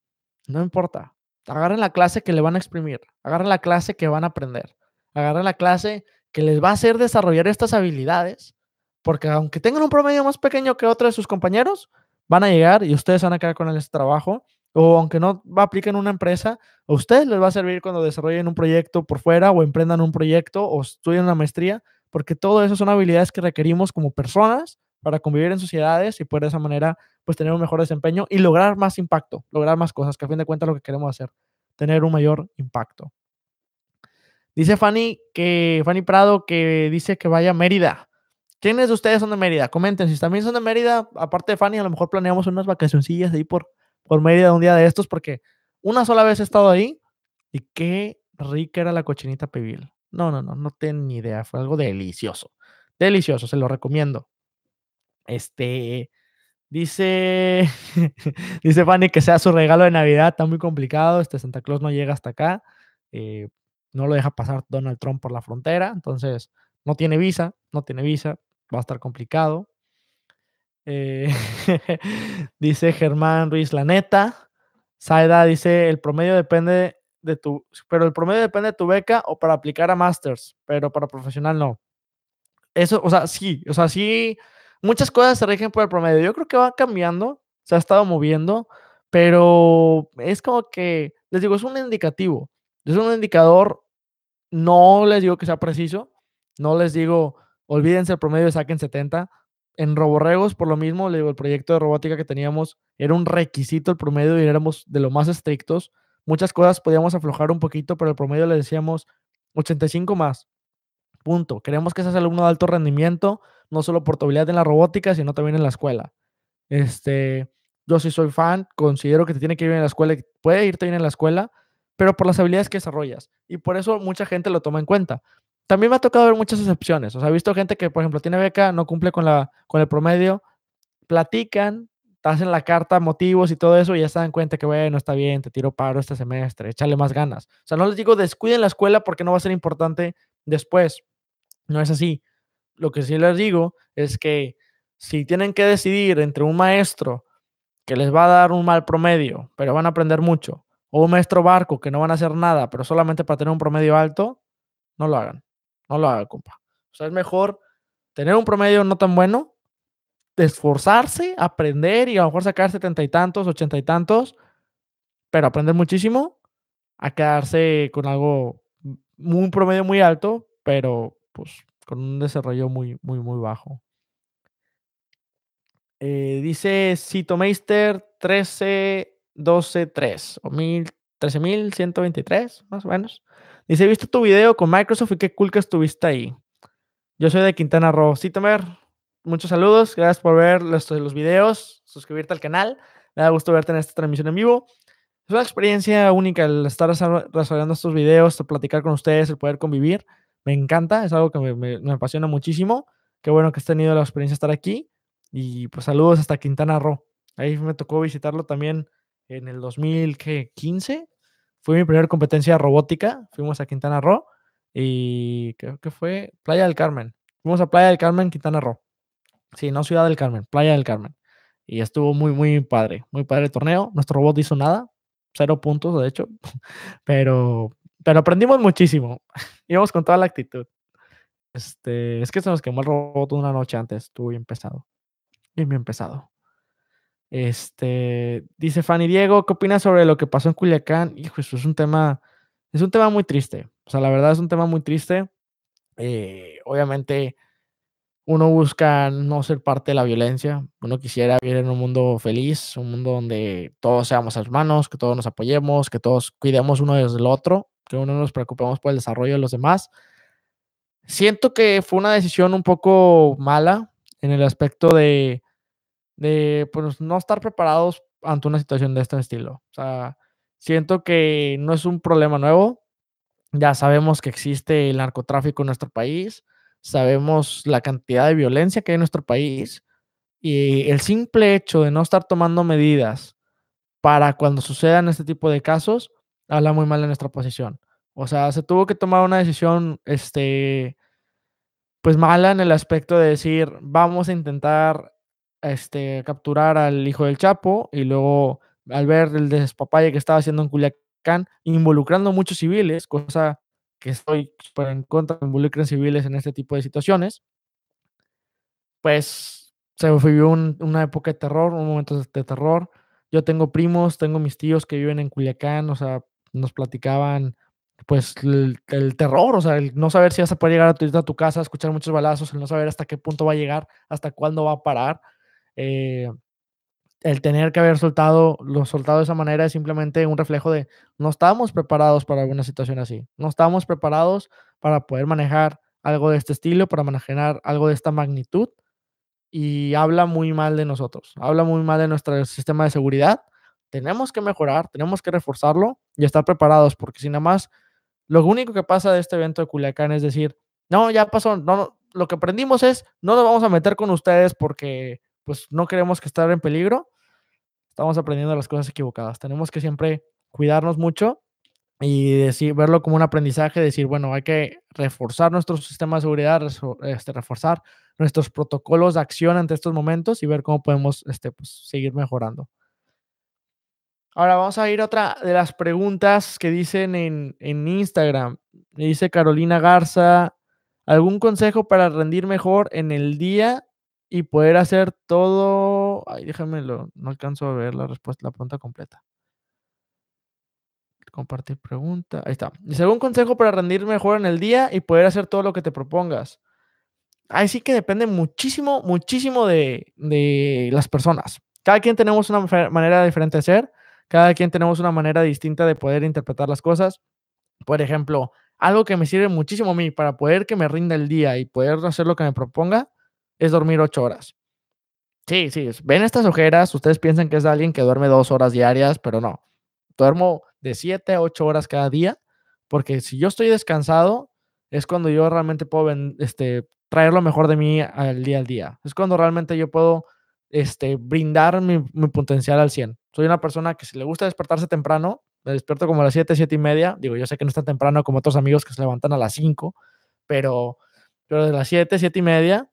No importa. Agarren la clase que le van a exprimir. Agarren la clase que van a aprender. Agarren la clase que les va a hacer desarrollar estas habilidades. Porque aunque tengan un promedio más pequeño que otro de sus compañeros, van a llegar y ustedes van a quedar con el trabajo. O aunque no apliquen una empresa, a ustedes les va a servir cuando desarrollen un proyecto por fuera o emprendan un proyecto o estudien una maestría. Porque todo eso son habilidades que requerimos como personas para convivir en sociedades y poder de esa manera pues tener un mejor desempeño y lograr más impacto, lograr más cosas, que a fin de cuentas lo que queremos hacer, tener un mayor impacto. Dice Fanny que Fanny Prado que dice que vaya a Mérida. ¿Quiénes de ustedes son de Mérida? Comenten, si también son de Mérida, aparte de Fanny, a lo mejor planeamos unas vacacioncillas ahí por, por Mérida un día de estos, porque una sola vez he estado ahí y qué rica era la cochinita pibil. No, no, no, no tengo ni idea, fue algo delicioso. Delicioso, se lo recomiendo. Este, dice, dice Fanny que sea su regalo de Navidad, está muy complicado, este Santa Claus no llega hasta acá, eh, no lo deja pasar Donald Trump por la frontera, entonces no tiene visa, no tiene visa, va a estar complicado. Eh, dice Germán Ruiz, la neta, Saida dice, el promedio depende de tu, pero el promedio depende de tu beca o para aplicar a Masters, pero para profesional no. Eso, o sea, sí, o sea, sí, muchas cosas se rigen por el promedio. Yo creo que va cambiando, se ha estado moviendo, pero es como que, les digo, es un indicativo, es un indicador, no les digo que sea preciso, no les digo, olvídense el promedio y saquen 70. En Roborregos, por lo mismo, le digo, el proyecto de robótica que teníamos era un requisito el promedio y éramos de lo más estrictos. Muchas cosas podíamos aflojar un poquito, pero el promedio le decíamos 85 más. Punto. Queremos que seas alumno de alto rendimiento, no solo por tu habilidad en la robótica, sino también en la escuela. Este, yo sí soy fan, considero que te tiene que ir en la escuela, puede irte bien en la escuela, pero por las habilidades que desarrollas. Y por eso mucha gente lo toma en cuenta. También me ha tocado ver muchas excepciones. O sea, he visto gente que, por ejemplo, tiene beca, no cumple con, la, con el promedio, platican, te hacen la carta, motivos y todo eso, y ya se dan cuenta que, bueno, está bien, te tiro paro este semestre, échale más ganas. O sea, no les digo descuiden la escuela porque no va a ser importante después. No es así. Lo que sí les digo es que si tienen que decidir entre un maestro que les va a dar un mal promedio, pero van a aprender mucho, o un maestro barco que no van a hacer nada, pero solamente para tener un promedio alto, no lo hagan. No lo hagan, compa. O sea, es mejor tener un promedio no tan bueno, esforzarse, aprender y a lo mejor sacar setenta y tantos, ochenta y tantos, pero aprender muchísimo, a quedarse con algo, un promedio muy alto, pero pues con un desarrollo muy, muy, muy bajo. Eh, dice Citomeister 13, 12, 3 o 13.123, más o menos. Dice, he visto tu video con Microsoft y qué cool que estuviste ahí. Yo soy de Quintana Roo. Citomer, muchos saludos. Gracias por ver los, los videos, suscribirte al canal. Me da gusto verte en esta transmisión en vivo. Es una experiencia única el estar desarrollando estos videos, platicar con ustedes, el poder convivir me encanta, es algo que me, apasiona muchísimo. Qué bueno que has tenido la experiencia de estar aquí. Y pues saludos hasta Quintana Roo. Ahí me tocó visitarlo también en el 2015. Fue mi primera competencia robótica. Fuimos a Quintana Roo y creo que fue Playa del Carmen. Fuimos a Playa del Carmen, Quintana Roo. Sí, no Ciudad del Carmen, Playa del Carmen. Y estuvo muy, muy padre. Muy padre el torneo. Nuestro robot hizo nada. Cero puntos, de hecho. Pero, pero aprendimos muchísimo. Íbamos con toda la actitud. Este, es que se nos quemó el robot una noche antes. Estuvo bien pesado. Bien, bien pesado. Este, dice Fanny Diego, ¿qué opinas sobre lo que pasó en Culiacán? Hijo, eso es un tema, es un tema muy triste. O sea, la verdad es un tema muy triste. Eh, obviamente, uno busca no ser parte de la violencia. Uno quisiera vivir en un mundo feliz, un mundo donde todos seamos hermanos, que todos nos apoyemos, que todos cuidemos uno del otro, que uno nos preocupemos por el desarrollo de los demás. Siento que fue una decisión un poco mala en el aspecto de de pues, no estar preparados ante una situación de este estilo. O sea, siento que no es un problema nuevo. Ya sabemos que existe el narcotráfico en nuestro país, sabemos la cantidad de violencia que hay en nuestro país y el simple hecho de no estar tomando medidas para cuando sucedan este tipo de casos habla muy mal de nuestra posición. O sea, se tuvo que tomar una decisión este pues mala en el aspecto de decir, vamos a intentar este, capturar al hijo del Chapo y luego al ver el despapalle que estaba haciendo en Culiacán, involucrando muchos civiles, cosa que estoy súper en contra de involucren civiles en este tipo de situaciones, pues se vivió una época de terror, un momento de terror. Yo tengo primos, tengo mis tíos que viven en Culiacán, o sea, nos platicaban pues el, terror, o sea, el no saber si vas a poder llegar a tu, a tu casa, escuchar muchos balazos, el no saber hasta qué punto va a llegar, hasta cuándo va a parar. Eh, el tener que haber soltado, lo soltado de esa manera es simplemente un reflejo de no estábamos preparados para alguna situación así. No estábamos preparados para poder manejar algo de este estilo, para manejar algo de esta magnitud. Y habla muy mal de nosotros, habla muy mal de nuestro sistema de seguridad. Tenemos que mejorar, tenemos que reforzarlo y estar preparados, porque si nada más lo único que pasa de este evento de Culiacán es decir, no, ya pasó, no, lo que aprendimos es, no nos vamos a meter con ustedes porque pues no queremos que estar en peligro, estamos aprendiendo las cosas equivocadas. Tenemos que siempre cuidarnos mucho y decir, verlo como un aprendizaje, decir, bueno, hay que reforzar nuestro sistema de seguridad, este, reforzar nuestros protocolos de acción ante estos momentos y ver cómo podemos este, pues, seguir mejorando. Ahora vamos a ir a otra de las preguntas que dicen en, en Instagram. Dice Carolina Garza, ¿algún consejo para rendir mejor en el día y poder hacer todo. Ay, déjamelo, no alcanzo a ver la respuesta, la pregunta completa. Compartir pregunta. Ahí está. Dice: ¿Algún consejo para rendir mejor en el día y poder hacer todo lo que te propongas? Ahí sí que depende muchísimo, muchísimo de, de las personas. Cada quien tenemos una manera diferente de ser, cada quien tenemos una manera distinta de poder interpretar las cosas. Por ejemplo, algo que me sirve muchísimo a mí para poder que me rinda el día y poder hacer lo que me proponga es dormir ocho horas. Sí, sí, ven estas ojeras, ustedes piensan que es alguien que duerme dos horas diarias, pero no. Duermo de siete a ocho horas cada día, porque si yo estoy descansado, es cuando yo realmente puedo este, traer lo mejor de mí al día al día. Es cuando realmente yo puedo este, brindar mi, potencial al 100. Soy una persona que si le gusta despertarse temprano, me despierto como a las 7, 7 y media. Digo, yo sé que no está temprano como otros amigos que se levantan a las 5, pero, pero de las 7, 7 y media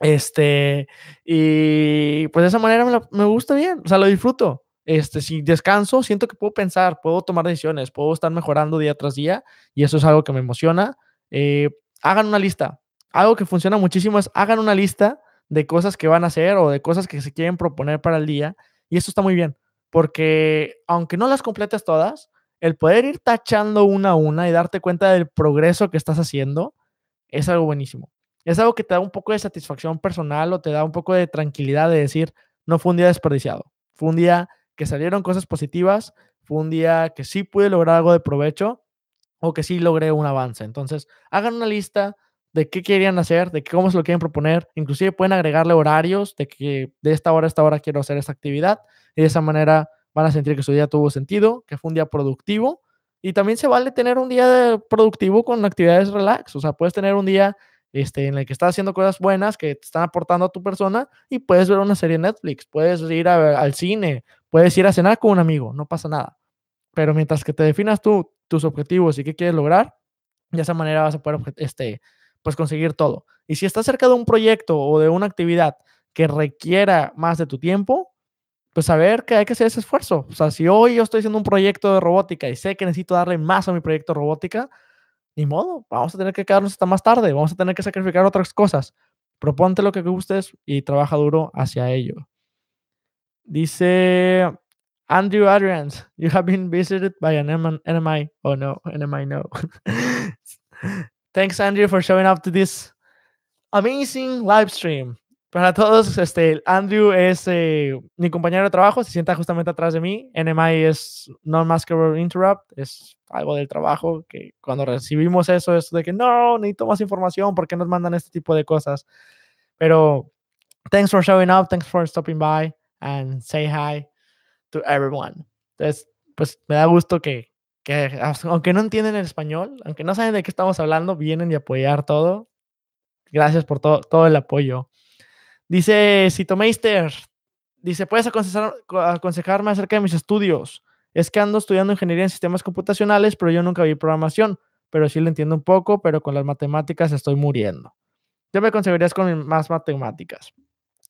este, y pues de esa manera me, me, gusta bien, o sea, lo disfruto. Este, si descanso, siento que puedo pensar, puedo tomar decisiones, puedo estar mejorando día tras día y eso es algo que me emociona. Eh, hagan una lista. Algo que funciona muchísimo es hagan una lista de cosas que van a hacer o de cosas que se quieren proponer para el día y eso está muy bien, porque aunque no las completes todas, el poder ir tachando una a una y darte cuenta del progreso que estás haciendo es algo buenísimo es algo que te da un poco de satisfacción personal o te da un poco de tranquilidad de decir, no fue un día desperdiciado, fue un día que salieron cosas positivas, fue un día que sí pude lograr algo de provecho o que sí logré un avance. Entonces, hagan una lista de qué querían hacer, de cómo se lo quieren proponer, inclusive pueden agregarle horarios de que de esta hora a esta hora quiero hacer esta actividad y de esa manera van a sentir que su día tuvo sentido, que fue un día productivo y también se vale tener un día productivo con actividades relax, o sea, puedes tener un día este, en el que estás haciendo cosas buenas que te están aportando a tu persona y puedes ver una serie en Netflix, puedes ir al cine, puedes ir a cenar con un amigo, no pasa nada. Pero mientras que te definas tú tus objetivos y qué quieres lograr, de esa manera vas a poder este, pues conseguir todo. Y si estás cerca de un proyecto o de una actividad que requiera más de tu tiempo, pues saber que hay que hacer ese esfuerzo. O sea, si hoy yo estoy haciendo un proyecto de robótica y sé que necesito darle más a mi proyecto de robótica, ni modo, vamos a tener que quedarnos hasta más tarde, vamos a tener que sacrificar otras cosas. Proponte lo que gustes y trabaja duro hacia ello. Dice Andrew Adrians, you have been visited by an NMI. Oh no, NMI no. Thanks, Andrew, for showing up to this amazing live stream. Para todos, este, Andrew es eh, mi compañero de trabajo, se sienta justamente atrás de mí. NMI es Non-Maskable Interrupt, es algo del trabajo que cuando recibimos eso es de que no, necesito más información, ¿por qué nos mandan este tipo de cosas? Pero thanks for showing up, thanks for stopping by and say hi to everyone. Entonces, pues me da gusto que, que aunque no entienden el español, aunque no saben de qué estamos hablando, vienen y apoyar todo. Gracias por todo, todo el apoyo. Dice Cito Meister, dice, ¿puedes aconsejarme acerca de mis estudios? Es que ando estudiando ingeniería en sistemas computacionales, pero yo nunca vi programación, pero sí lo entiendo un poco, pero con las matemáticas estoy muriendo. ¿Qué me aconsejarías con más matemáticas?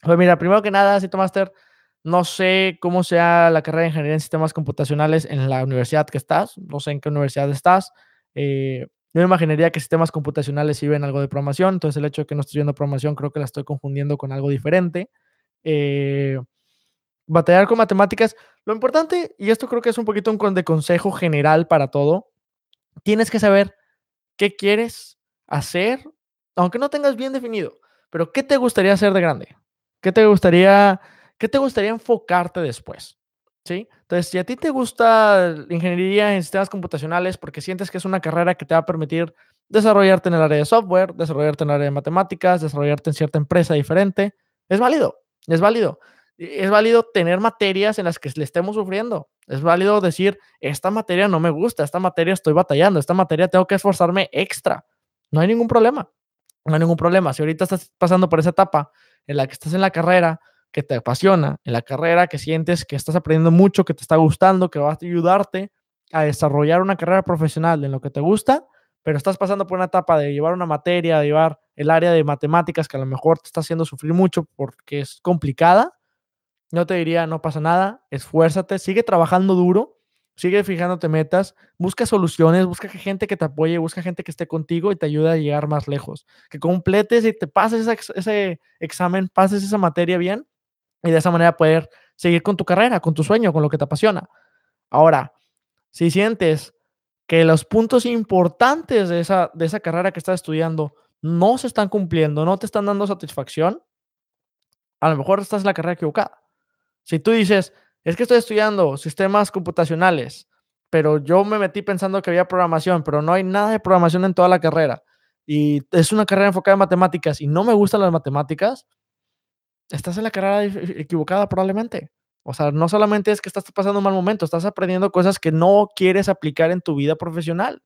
Pues mira, primero que nada, Cito Master, no sé cómo sea la carrera de ingeniería en sistemas computacionales en la universidad que estás, no sé en qué universidad estás. Eh, yo me imaginaría que sistemas computacionales sí ven algo de programación, entonces el hecho de que no estoy viendo programación creo que la estoy confundiendo con algo diferente. Eh, batallar con matemáticas, lo importante, y esto creo que es un poquito un de consejo general para todo, tienes que saber qué quieres hacer, aunque no tengas bien definido, pero qué te gustaría hacer de grande, qué te gustaría, qué te gustaría enfocarte después. ¿sí? Entonces, si a ti te gusta ingeniería en sistemas computacionales porque sientes que es una carrera que te va a permitir desarrollarte en el área de software, desarrollarte en el área de matemáticas, desarrollarte en cierta empresa diferente, es válido, es válido. Es válido tener materias en las que le estemos sufriendo. Es válido decir, esta materia no me gusta, esta materia estoy batallando, esta materia tengo que esforzarme extra. No hay ningún problema. No hay ningún problema. Si ahorita estás pasando por esa etapa en la que estás en la carrera, que te apasiona, en la carrera que sientes que estás aprendiendo mucho, que te está gustando, que va a ayudarte a desarrollar una carrera profesional en lo que te gusta, pero estás pasando por una etapa de llevar una materia, de llevar el área de matemáticas que a lo mejor te está haciendo sufrir mucho porque es complicada, no te diría, no pasa nada, esfuérzate, sigue trabajando duro, sigue fijándote metas, busca soluciones, busca gente que te apoye, busca gente que esté contigo y te ayude a llegar más lejos. Que completes y te pases ese examen, pases esa materia bien y de esa manera poder seguir con tu carrera, con tu sueño, con lo que te apasiona. Ahora, si sientes que los puntos importantes de esa, de esa carrera que estás estudiando no se están cumpliendo, no te están dando satisfacción, a lo mejor estás en la carrera equivocada. Si tú dices, es que estoy estudiando sistemas computacionales, pero yo me metí pensando que había programación, pero no hay nada de programación en toda la carrera, y es una carrera enfocada en matemáticas y no me gustan las matemáticas, estás en la carrera equivocada probablemente. O sea, no solamente es que estás pasando un mal momento, estás aprendiendo cosas que no quieres aplicar en tu vida profesional.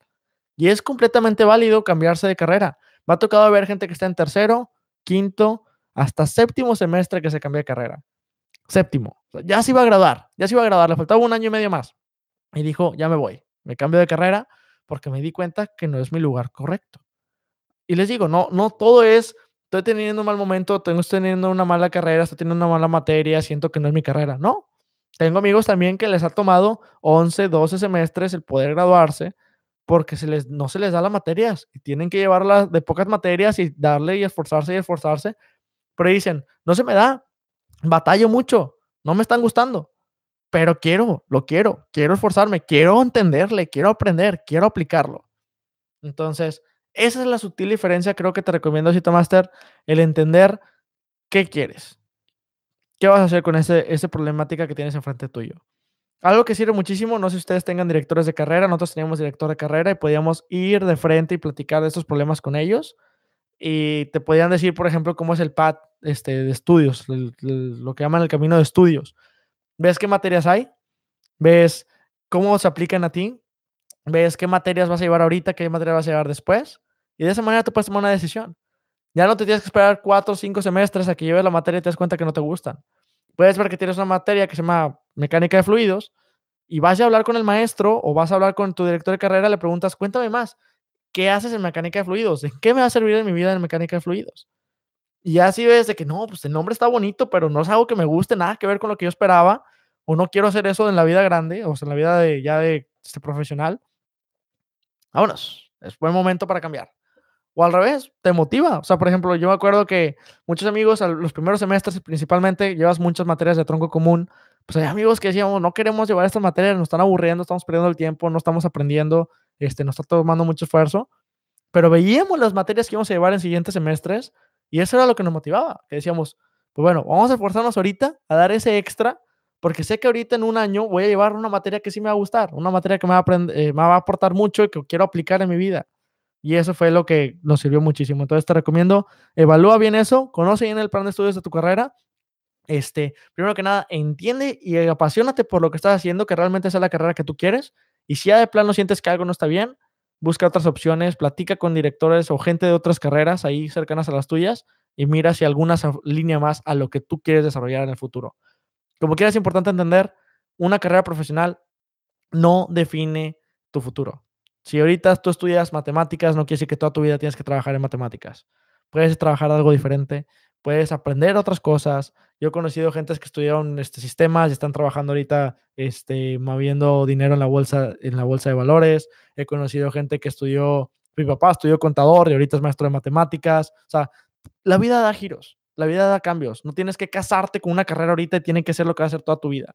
Y es completamente válido cambiarse de carrera. Me ha tocado ver gente que está en tercero, quinto, hasta séptimo semestre que se cambia de carrera. Séptimo. ya se iba a graduar, ya se iba a graduar, le faltaba un año y medio más. Y dijo, ya me voy, me cambio de carrera porque me di cuenta que no es mi lugar correcto. Y les digo, no, no todo es estoy teniendo un mal momento, estoy teniendo una mala carrera, estoy teniendo una mala materia, siento que no es mi carrera. No. Tengo amigos también que les ha tomado 11, 12 semestres el poder graduarse porque se les, no se les da las materias y tienen que llevarlas de pocas materias y darle y esforzarse y esforzarse. Pero dicen, no se me da, batallo mucho, no me están gustando, pero quiero, lo quiero, quiero esforzarme, quiero entenderle, quiero aprender, quiero aplicarlo. Entonces, esa es la sutil diferencia, creo que te recomiendo, Master, el entender qué quieres. ¿Qué vas a hacer con ese, esa problemática que tienes enfrente tuyo? Algo que sirve muchísimo, no sé si ustedes tengan directores de carrera, nosotros teníamos director de carrera y podíamos ir de frente y platicar de estos problemas con ellos. Y te podían decir, por ejemplo, cómo es el PAD este, de estudios, lo que llaman el camino de estudios. ¿Ves qué materias hay? ¿Ves cómo se aplican a ti? Ves qué materias vas a llevar ahorita, qué materias vas a llevar después, y de esa manera tú puedes tomar una decisión. Ya no te tienes que esperar cuatro o cinco semestres a que lleves la materia y te das cuenta que no te gustan. Puedes ver que tienes una materia que se llama mecánica de fluidos y vas a hablar con el maestro o vas a hablar con tu director de carrera, le preguntas, cuéntame más, ¿qué haces en mecánica de fluidos? ¿En qué me va a servir en mi vida en mecánica de fluidos? Y así ves de que no, pues el nombre está bonito, pero no es algo que me guste, nada que ver con lo que yo esperaba, o no quiero hacer eso en la vida grande, o sea, en la vida de, ya de este profesional vámonos, es buen momento para cambiar. O al revés, te motiva. O sea, por ejemplo, yo me acuerdo que muchos amigos, los primeros semestres principalmente, llevas muchas materias de tronco común. Pues hay amigos que decíamos, no queremos llevar estas materias, nos están aburriendo, estamos perdiendo el tiempo, no estamos aprendiendo, este, nos está tomando mucho esfuerzo. Pero veíamos las materias que íbamos a llevar en siguientes semestres y eso era lo que nos motivaba. Que decíamos, pues bueno, vamos a esforzarnos ahorita a dar ese extra porque sé que ahorita en un año voy a llevar una materia que sí me va a gustar, una materia que me va a, eh, me va a aportar mucho y que quiero aplicar en mi vida. Y eso fue lo que nos sirvió muchísimo. Entonces te recomiendo, evalúa bien eso, conoce bien el plan de estudios de tu carrera. Este, primero que nada, entiende y apasionate por lo que estás haciendo, que realmente sea la carrera que tú quieres. Y si ya de plano sientes que algo no está bien, busca otras opciones, platica con directores o gente de otras carreras ahí cercanas a las tuyas y mira si alguna línea más a lo que tú quieres desarrollar en el futuro. Como quiera, es importante entender, una carrera profesional no define tu futuro. Si ahorita tú estudias matemáticas, no quiere decir que toda tu vida tienes que trabajar en matemáticas. Puedes trabajar algo diferente, puedes aprender otras cosas. Yo he conocido gente que estudiaron este, sistemas y están trabajando ahorita este, moviendo dinero en la, bolsa, en la bolsa de valores. He conocido gente que estudió, mi papá estudió contador y ahorita es maestro de matemáticas. O sea, la vida da giros. La vida da cambios. No tienes que casarte con una carrera ahorita y tiene que ser lo que va a hacer toda tu vida.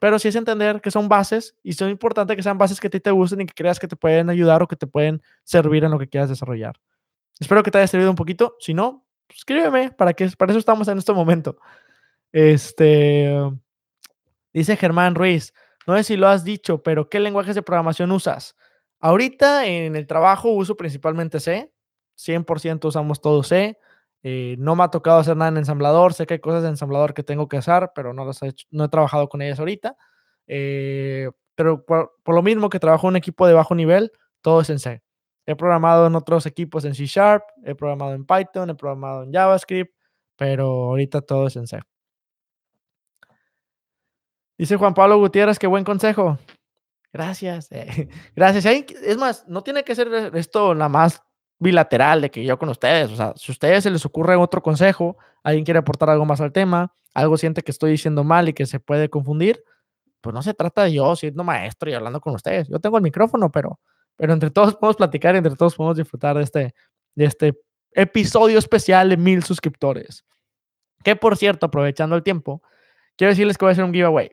Pero sí es entender que son bases y son importantes que sean bases que a ti te gusten y que creas que te pueden ayudar o que te pueden servir en lo que quieras desarrollar. Espero que te haya servido un poquito. Si no, escríbeme, para, que, para eso estamos en este momento. Este, dice Germán Ruiz, no sé si lo has dicho, pero ¿qué lenguajes de programación usas? Ahorita en el trabajo uso principalmente C, 100% usamos todo C. Eh, no me ha tocado hacer nada en ensamblador. Sé que hay cosas de ensamblador que tengo que hacer, pero no las he hecho, no he trabajado con ellas ahorita. Eh, pero por, lo mismo que trabajo en un equipo de bajo nivel, todo es en C. He programado en otros equipos en C Sharp, he programado en Python, he programado en JavaScript, pero ahorita todo es en C. Dice Juan Pablo Gutiérrez, qué buen consejo. Gracias. gracias. Es más, no tiene que ser esto nada más bilateral de que yo con ustedes, o sea, si a ustedes se les ocurre otro consejo, alguien quiere aportar algo más al tema, algo siente que estoy diciendo mal y que se puede confundir, pues no se trata de yo siendo maestro y hablando con ustedes. Yo tengo el micrófono, pero, pero entre todos podemos platicar, entre todos podemos disfrutar de este, de este episodio especial de mil suscriptores. Que por cierto, aprovechando el tiempo, quiero decirles que voy a hacer un giveaway.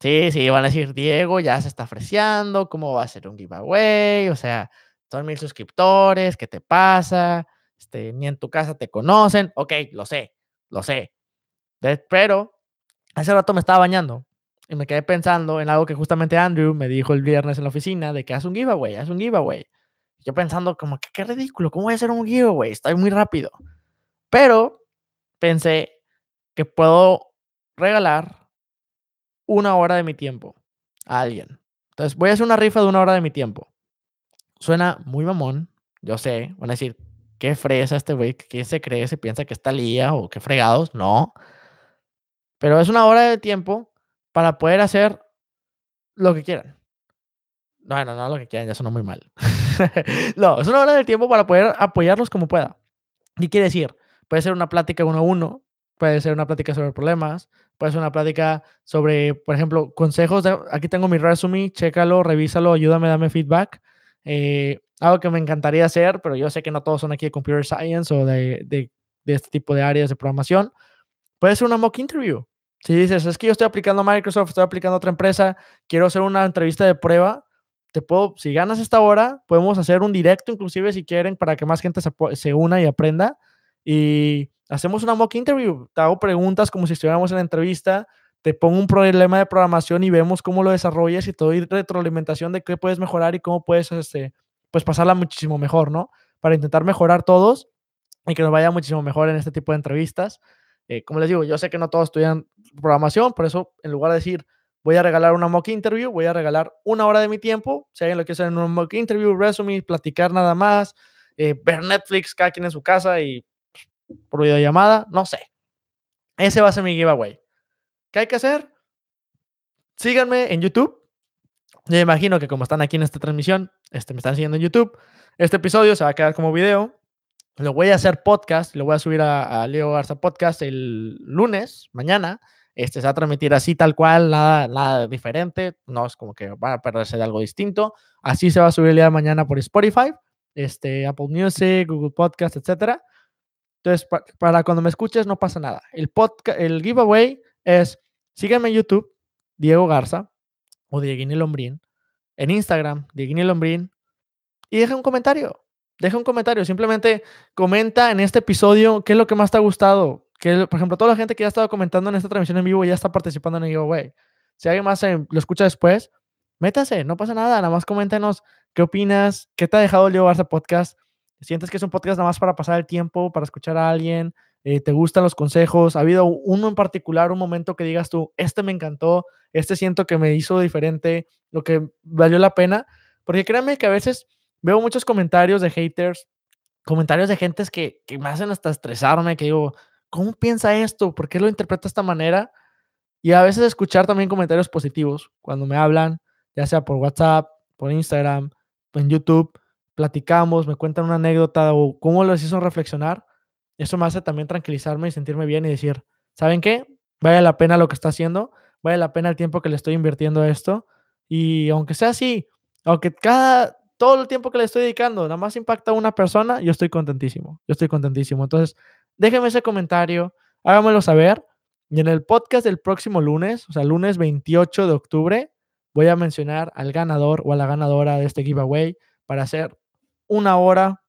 Sí, sí, van a decir, Diego ya se está ofreciendo, ¿cómo va a ser un giveaway? O sea, son mil suscriptores, ¿qué te pasa? Este, ni en tu casa te conocen. Ok, lo sé, lo sé. pero hace rato me estaba bañando y me quedé pensando en algo que justamente Andrew me dijo el viernes en la oficina de que haz un giveaway, haz un giveaway. Yo pensando como que qué ridículo, ¿cómo voy a hacer un giveaway? Estoy muy rápido. Pero pensé que puedo regalar una hora de mi tiempo a alguien. Entonces voy a hacer una rifa de una hora de mi tiempo. Suena muy mamón, yo sé. Van a decir, ¿qué fresa este güey? ¿Quién se cree? ¿Se piensa que está lía o qué fregados? No. Pero es una hora de tiempo para poder hacer lo que quieran. Bueno, no lo que quieran, ya suena muy mal. no, es una hora de tiempo para poder apoyarlos como pueda. ¿Qué quiere decir? Puede ser una plática uno a uno, puede ser una plática sobre problemas, puede ser una plática sobre, por ejemplo, consejos. Aquí tengo mi resumen, chécalo, revísalo, ayúdame, dame feedback. Eh, algo que me encantaría hacer, pero yo sé que no todos son aquí de Computer Science o de, de, este tipo de áreas de programación. Puede ser una mock interview. Si dices, es que yo estoy aplicando a Microsoft, estoy aplicando a otra empresa, quiero hacer una entrevista de prueba, te puedo, si ganas esta hora, podemos hacer un directo inclusive si quieren para que más gente se, se una y aprenda. Y hacemos una mock interview. Te hago preguntas como si estuviéramos en la entrevista te pongo un problema de programación y vemos cómo lo desarrollas y te doy retroalimentación de qué puedes mejorar y cómo puedes este, pues pasarla muchísimo mejor, ¿no? Para intentar mejorar todos y que nos vaya muchísimo mejor en este tipo de entrevistas. Eh, como les digo, yo sé que no todos estudian programación, por eso en lugar de decir voy a regalar una mock interview, voy a regalar una hora de mi tiempo. Si alguien lo quiere hacer en una mock interview, resume, platicar nada más, eh, ver Netflix cada quien en su casa y por videollamada, no sé. Ese va a ser mi giveaway. ¿Qué hay que hacer? Síganme en YouTube. Yo imagino que como están aquí en esta transmisión, este, me están siguiendo en YouTube. Este episodio se va a quedar como video. Lo voy a hacer podcast, lo voy a subir a, Leo Garza Podcast el lunes, mañana. Este se va a transmitir así, tal cual, nada, nada diferente. No es como que va a perderse de algo distinto. Así se va a subir el día de mañana por Spotify. este, Apple Music, Google Podcast, etcétera. Entonces, para cuando me escuches no pasa nada. El, podcast, el giveaway es, síganme en YouTube, Diego Garza o Dieguini Lombrín, en Instagram, Dieguini Lombrín, y deja un comentario. Deja un comentario, simplemente comenta en este episodio qué es lo que más te ha gustado. Que, por ejemplo, toda la gente que ya ha estado comentando en esta transmisión en vivo ya está participando en el giveaway. Si alguien más lo escucha después, métase, no pasa nada, nada más coméntenos qué opinas, qué te ha dejado el Diego Garza Podcast. ¿Sientes que es un podcast nada más para pasar el tiempo, para escuchar a alguien? Eh, ¿Te gustan los consejos? ¿Ha habido uno en particular, un momento que digas tú, este me encantó, este siento que me hizo diferente, lo que valió la pena? Porque créanme que a veces veo muchos comentarios de haters, comentarios de gentes que, que me hacen hasta estresarme, que digo, ¿cómo piensa esto? ¿Por qué lo interpreta de esta manera? Y a veces escuchar también comentarios positivos cuando me hablan, ya sea por WhatsApp, por Instagram, en YouTube, platicamos, me cuentan una anécdota o cómo les hizo reflexionar. Eso me hace también tranquilizarme y sentirme bien y decir, ¿saben qué? Vale la pena lo que está haciendo, vale la pena el tiempo que le estoy invirtiendo a esto. Y aunque sea así, aunque cada, todo el tiempo que le estoy dedicando nada más impacta a una persona, yo estoy contentísimo, yo estoy contentísimo. Entonces, déjenme ese comentario, háganmelo saber y en el podcast del próximo lunes, o sea, lunes 28 de octubre, voy a mencionar al ganador o a la ganadora de este giveaway para hacer una hora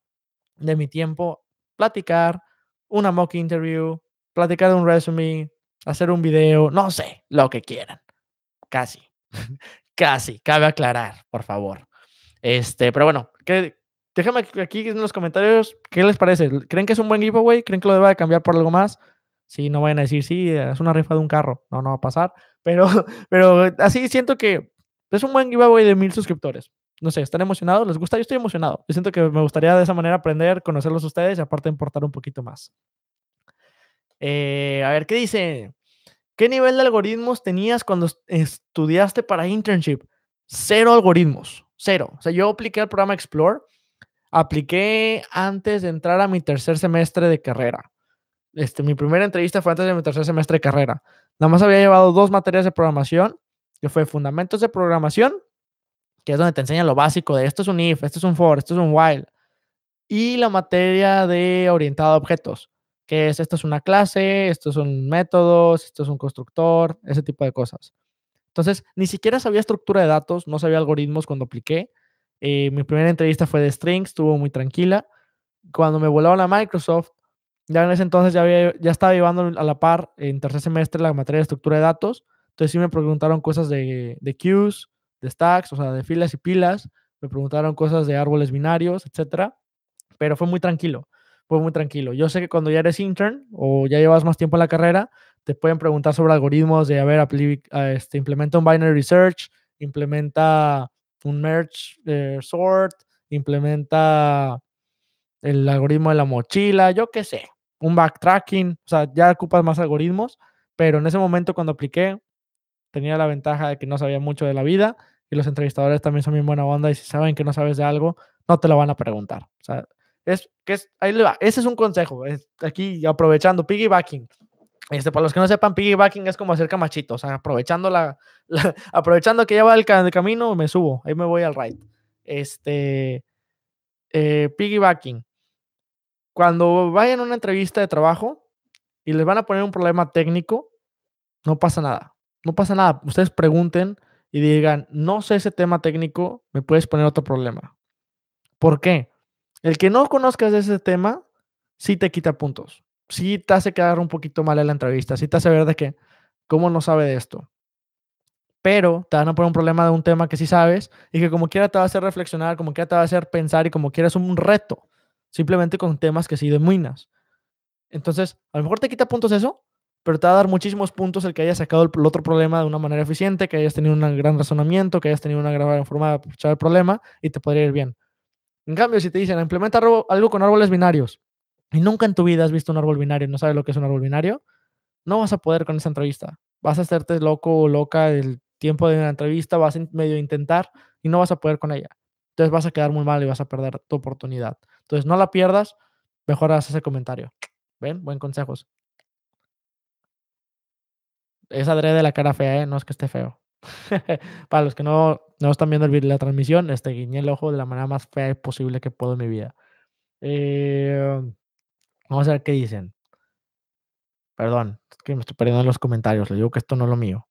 de mi tiempo, platicar, una mock interview, platicar un resume, hacer un video, no sé, lo que quieran. Casi, casi, cabe aclarar, por favor. Este, pero bueno, que, déjame aquí en los comentarios qué les parece. ¿Creen que es un buen giveaway? ¿Creen que lo deba de cambiar por algo más? Sí, no vayan a decir, sí, es una rifa de un carro. No, no va a pasar. Pero, pero así siento que es un buen giveaway de mil suscriptores. No sé, ¿están emocionados? ¿Les gusta? Yo estoy emocionado. Yo siento que me gustaría de esa manera aprender, conocerlos ustedes y aparte importar un poquito más. Eh, a ver, ¿qué dice? ¿Qué nivel de algoritmos tenías cuando estudiaste para internship? Cero algoritmos, cero. O sea, yo apliqué el programa Explore, apliqué antes de entrar a mi tercer semestre de carrera. Este, mi primera entrevista fue antes de mi tercer semestre de carrera. Nada más había llevado dos materias de programación, que fue Fundamentos de Programación, que es donde te enseñan lo básico de esto es un if, esto es un for, esto es un while, y la materia de orientado a objetos, que es esto es una clase, estos son métodos, esto es un constructor, ese tipo de cosas. Entonces, ni siquiera sabía estructura de datos, no sabía algoritmos cuando apliqué. Eh, mi primera entrevista fue de strings, estuvo muy tranquila. Cuando me volaron a Microsoft, ya en ese entonces ya, había, ya estaba llevando a la par en tercer semestre la materia de estructura de datos. Entonces sí me preguntaron cosas de, de queues, de stacks, o sea, de filas y pilas. Me preguntaron cosas de árboles binarios, etcétera. Pero fue muy tranquilo, fue muy tranquilo. Yo sé que cuando ya eres intern o ya llevas más tiempo en la carrera, te pueden preguntar sobre algoritmos de, a ver, este, implementa un binary search, implementa un merge eh, sort, implementa el algoritmo de la mochila, yo qué sé un backtracking, o sea, ya ocupas más algoritmos, pero en ese momento cuando apliqué tenía la ventaja de que no sabía mucho de la vida y los entrevistadores también son bien buena onda y si saben que no sabes de algo, no te lo van a preguntar. O sea, es que es, ahí le va. Ese es un consejo. aquí aprovechando, piggybacking. Este, para los que no sepan, piggybacking es como hacer camachito, o sea, aprovechando la, aprovechando que ya va el, camino, me subo, ahí me voy al right. Este, eh, piggybacking cuando vayan a una entrevista de trabajo y les van a poner un problema técnico, no pasa nada. No pasa nada. Ustedes pregunten y digan, no sé ese tema técnico, me puedes poner otro problema. ¿Por qué? El que no conozcas ese tema, sí te quita puntos. Sí te hace quedar un poquito mal en la entrevista. Sí te hace ver de que, ¿cómo no sabe de esto? Pero te van a poner un problema de un tema que sí sabes y que como quiera te va a hacer reflexionar, como quiera te va a hacer pensar y como quiera es un reto simplemente con temas que sí dominas. Entonces, a lo mejor te quita puntos eso, pero te va a dar muchísimos puntos el que hayas sacado el, otro problema de una manera eficiente, que hayas tenido un gran razonamiento, que hayas tenido una gran forma de aprovechar el problema y te podría ir bien. En cambio, si te dicen, implementa algo con árboles binarios y nunca en tu vida has visto un árbol binario, no sabes lo que es un árbol binario, no vas a poder con esa entrevista. Vas a hacerte loco o loca el tiempo de la entrevista, vas a intentar y no vas a poder con ella. Entonces vas a quedar muy mal y vas a perder tu oportunidad. Entonces, no la pierdas, mejor haz ese comentario. ¿Ven? Buen consejos. Es adrede la cara fea, ¿eh? No es que esté feo. Para los que no, no están viendo el la transmisión, este, guiñé el ojo de la manera más fea posible que puedo en mi vida. Eh, vamos a ver qué dicen. Perdón, es que me estoy perdiendo en los comentarios. Le digo que esto no es lo mío.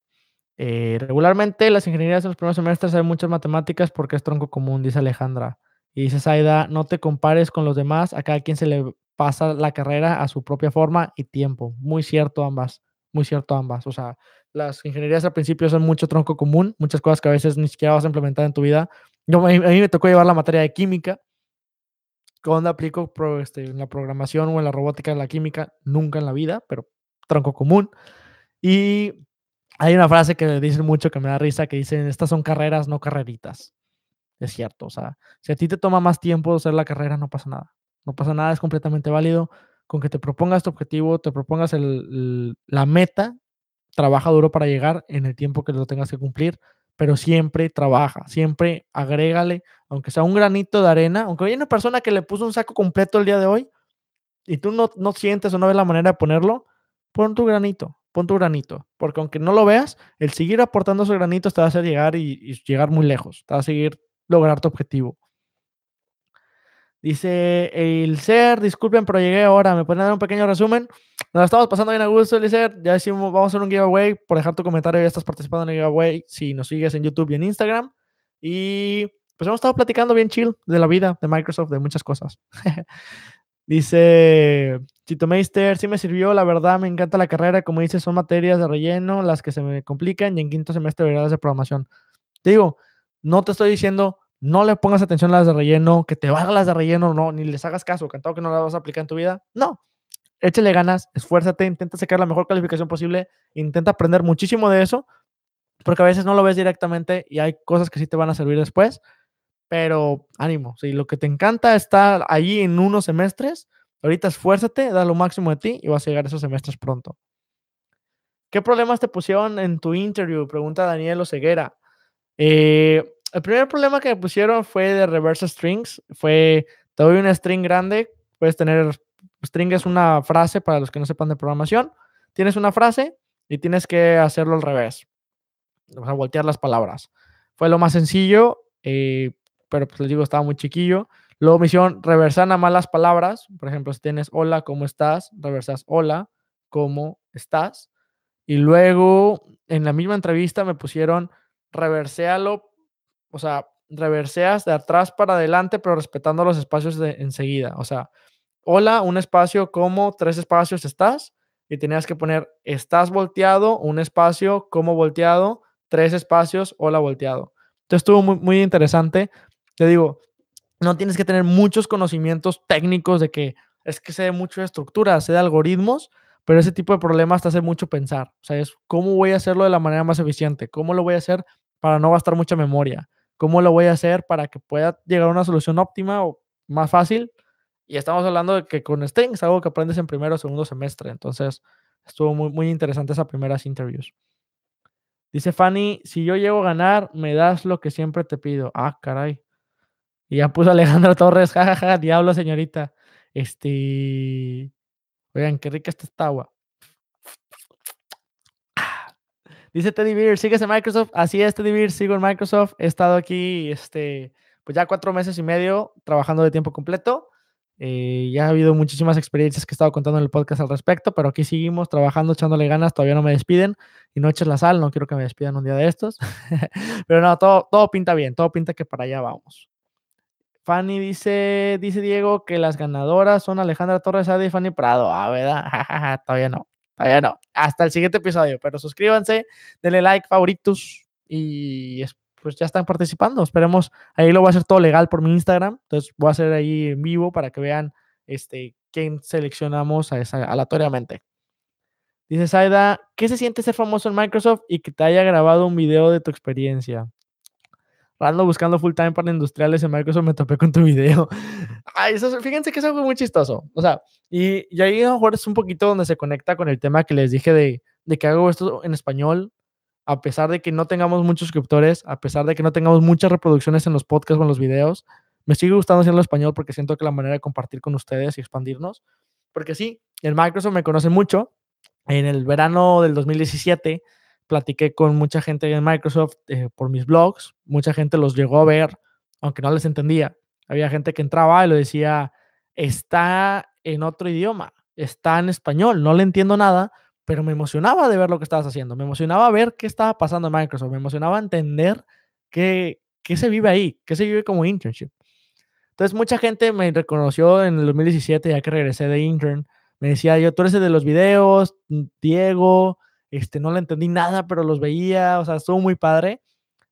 Eh, regularmente las ingenierías en los primeros semestres hay muchas matemáticas porque es tronco común, dice Alejandra. Y dice Saida, no te compares con los demás, a cada quien se le pasa la carrera a su propia forma y tiempo. Muy cierto ambas, muy cierto ambas. O sea, las ingenierías al principio son mucho tronco común, muchas cosas que a veces ni siquiera vas a implementar en tu vida. Yo, a mí me tocó llevar la materia de química. Cuando aplico este, en la programación o en la robótica de la química, nunca en la vida, pero tronco común. Y hay una frase que dicen mucho que me da risa, que dicen, estas son carreras, no carreritas. Es cierto, o sea, si a ti te toma más tiempo hacer la carrera, no pasa nada. No pasa nada, es completamente válido. Con que te propongas tu objetivo, te propongas la meta, trabaja duro para llegar en el tiempo que lo tengas que cumplir, pero siempre trabaja, siempre agrégale, aunque sea un granito de arena, aunque hay una persona que le puso un saco completo el día de hoy y tú no, no sientes o no ves la manera de ponerlo, pon tu granito, pon tu granito, porque aunque no lo veas, el seguir aportando esos granitos te va a hacer llegar y, llegar muy lejos, te va a seguir lograr tu objetivo. Dice el ser, disculpen, pero llegué ahora. ¿Me pueden dar un pequeño resumen? Nos estamos pasando bien a gusto, Eliezer. Ya decimos, vamos a hacer un giveaway. Por dejar tu comentario, ya estás participando en el giveaway. Si nos sigues en YouTube y en Instagram. Y pues hemos estado platicando bien chill de la vida, de Microsoft, de muchas cosas. Dice Chito Meister, sí me sirvió, la verdad me encanta la carrera, como dice, son materias de relleno las que se me complican y en quinto semestre verás de programación. Te digo, no te estoy diciendo, no le pongas atención a las de relleno, que te valga las de relleno, no, ni les hagas caso, cantado que no las vas a aplicar en tu vida. No, échale ganas, esfuérzate, intenta sacar la mejor calificación posible, intenta aprender muchísimo de eso, porque a veces no lo ves directamente y hay cosas que sí te van a servir después pero ánimo, si lo que te encanta está allí en unos semestres, ahorita esfuérzate, da lo máximo de ti y vas a llegar a esos semestres pronto. ¿Qué problemas te pusieron en tu interview? Pregunta Daniel Oseguera. Eh, el primer problema que pusieron fue de reverse strings. Fue, te doy una string grande, puedes tener, string es una frase para los que no sepan de programación. Tienes una frase y tienes que hacerlo al revés. O sea, voltear las palabras. Fue lo más sencillo. Eh, pero pues les digo, estaba muy chiquillo. Luego me hicieron reversar nada más las palabras. Por ejemplo, si tienes hola, ¿cómo estás? Reversas hola, ¿cómo estás? Y luego en la misma entrevista me pusieron reversealo, o sea, reverseas de atrás para adelante, pero respetando los espacios de enseguida. O sea, hola, un espacio, ¿cómo? Tres espacios estás. Y tenías que poner estás volteado, un espacio, ¿cómo volteado? Tres espacios, hola volteado. Entonces estuvo muy, interesante te digo, no tienes que tener muchos conocimientos técnicos de que es que sé mucho de estructura, sé de algoritmos, pero ese tipo de problemas te hace mucho pensar. O sea, es cómo voy a hacerlo de la manera más eficiente, cómo lo voy a hacer para no gastar mucha memoria, cómo lo voy a hacer para que pueda llegar a una solución óptima o más fácil. Y estamos hablando de que con strings, algo que aprendes en primero o segundo semestre. Entonces, estuvo muy, muy interesante esas primeras interviews. Dice Fanny, si yo llego a ganar, me das lo que siempre te pido. Ah, caray. Y ya puso Alejandro Torres, jajaja, diablo, señorita. Este. Oigan, qué rica esta agua. Dice Teddy Beer, ¿sigues en Microsoft? Así es, Teddy Beer, sigo en Microsoft. He estado aquí, este, pues ya cuatro meses y medio trabajando de tiempo completo. Eh, ya ha habido muchísimas experiencias que he estado contando en el podcast al respecto, pero aquí seguimos trabajando, echándole ganas. Todavía no me despiden y no eches la sal, no quiero que me despidan un día de estos. pero no, todo, todo pinta bien, todo pinta que para allá vamos. Fanny dice, dice Diego que las ganadoras son Alejandra Torres Ade y Fanny Prado. Ah, ¿verdad? todavía no, todavía no. Hasta el siguiente episodio, pero suscríbanse, denle like, favoritos y pues ya están participando. Esperemos, ahí lo voy a hacer todo legal por mi Instagram. Entonces voy a hacer ahí en vivo para que vean este, quién seleccionamos aleatoriamente. Dice Saida, ¿qué se siente ser famoso en Microsoft y que te haya grabado un video de tu experiencia? Ando buscando full time para industriales en Microsoft, me topé con tu video. Ay, eso, fíjense que es algo muy chistoso. O sea, y, y ahí a lo mejor es un poquito donde se conecta con el tema que les dije de, de que hago esto en español, a pesar de que no tengamos muchos suscriptores, a pesar de que no tengamos muchas reproducciones en los podcasts o en los videos, me sigue gustando hacerlo en español porque siento que la manera de compartir con ustedes y expandirnos, porque sí, en Microsoft me conocen mucho. En el verano del 2017 platiqué con mucha gente en Microsoft eh, por mis blogs, mucha gente los llegó a ver, aunque no les entendía. Había gente que entraba y lo decía, está en otro idioma, está en español, no le entiendo nada, pero me emocionaba de ver lo que estabas haciendo, me emocionaba ver qué estaba pasando en Microsoft, me emocionaba entender qué, qué se vive ahí, qué se vive como internship. Entonces mucha gente me reconoció en el 2017, ya que regresé de intern, me decía yo, tú eres el de los videos, Diego, este, no le entendí nada, pero los veía, o sea, estuvo muy padre.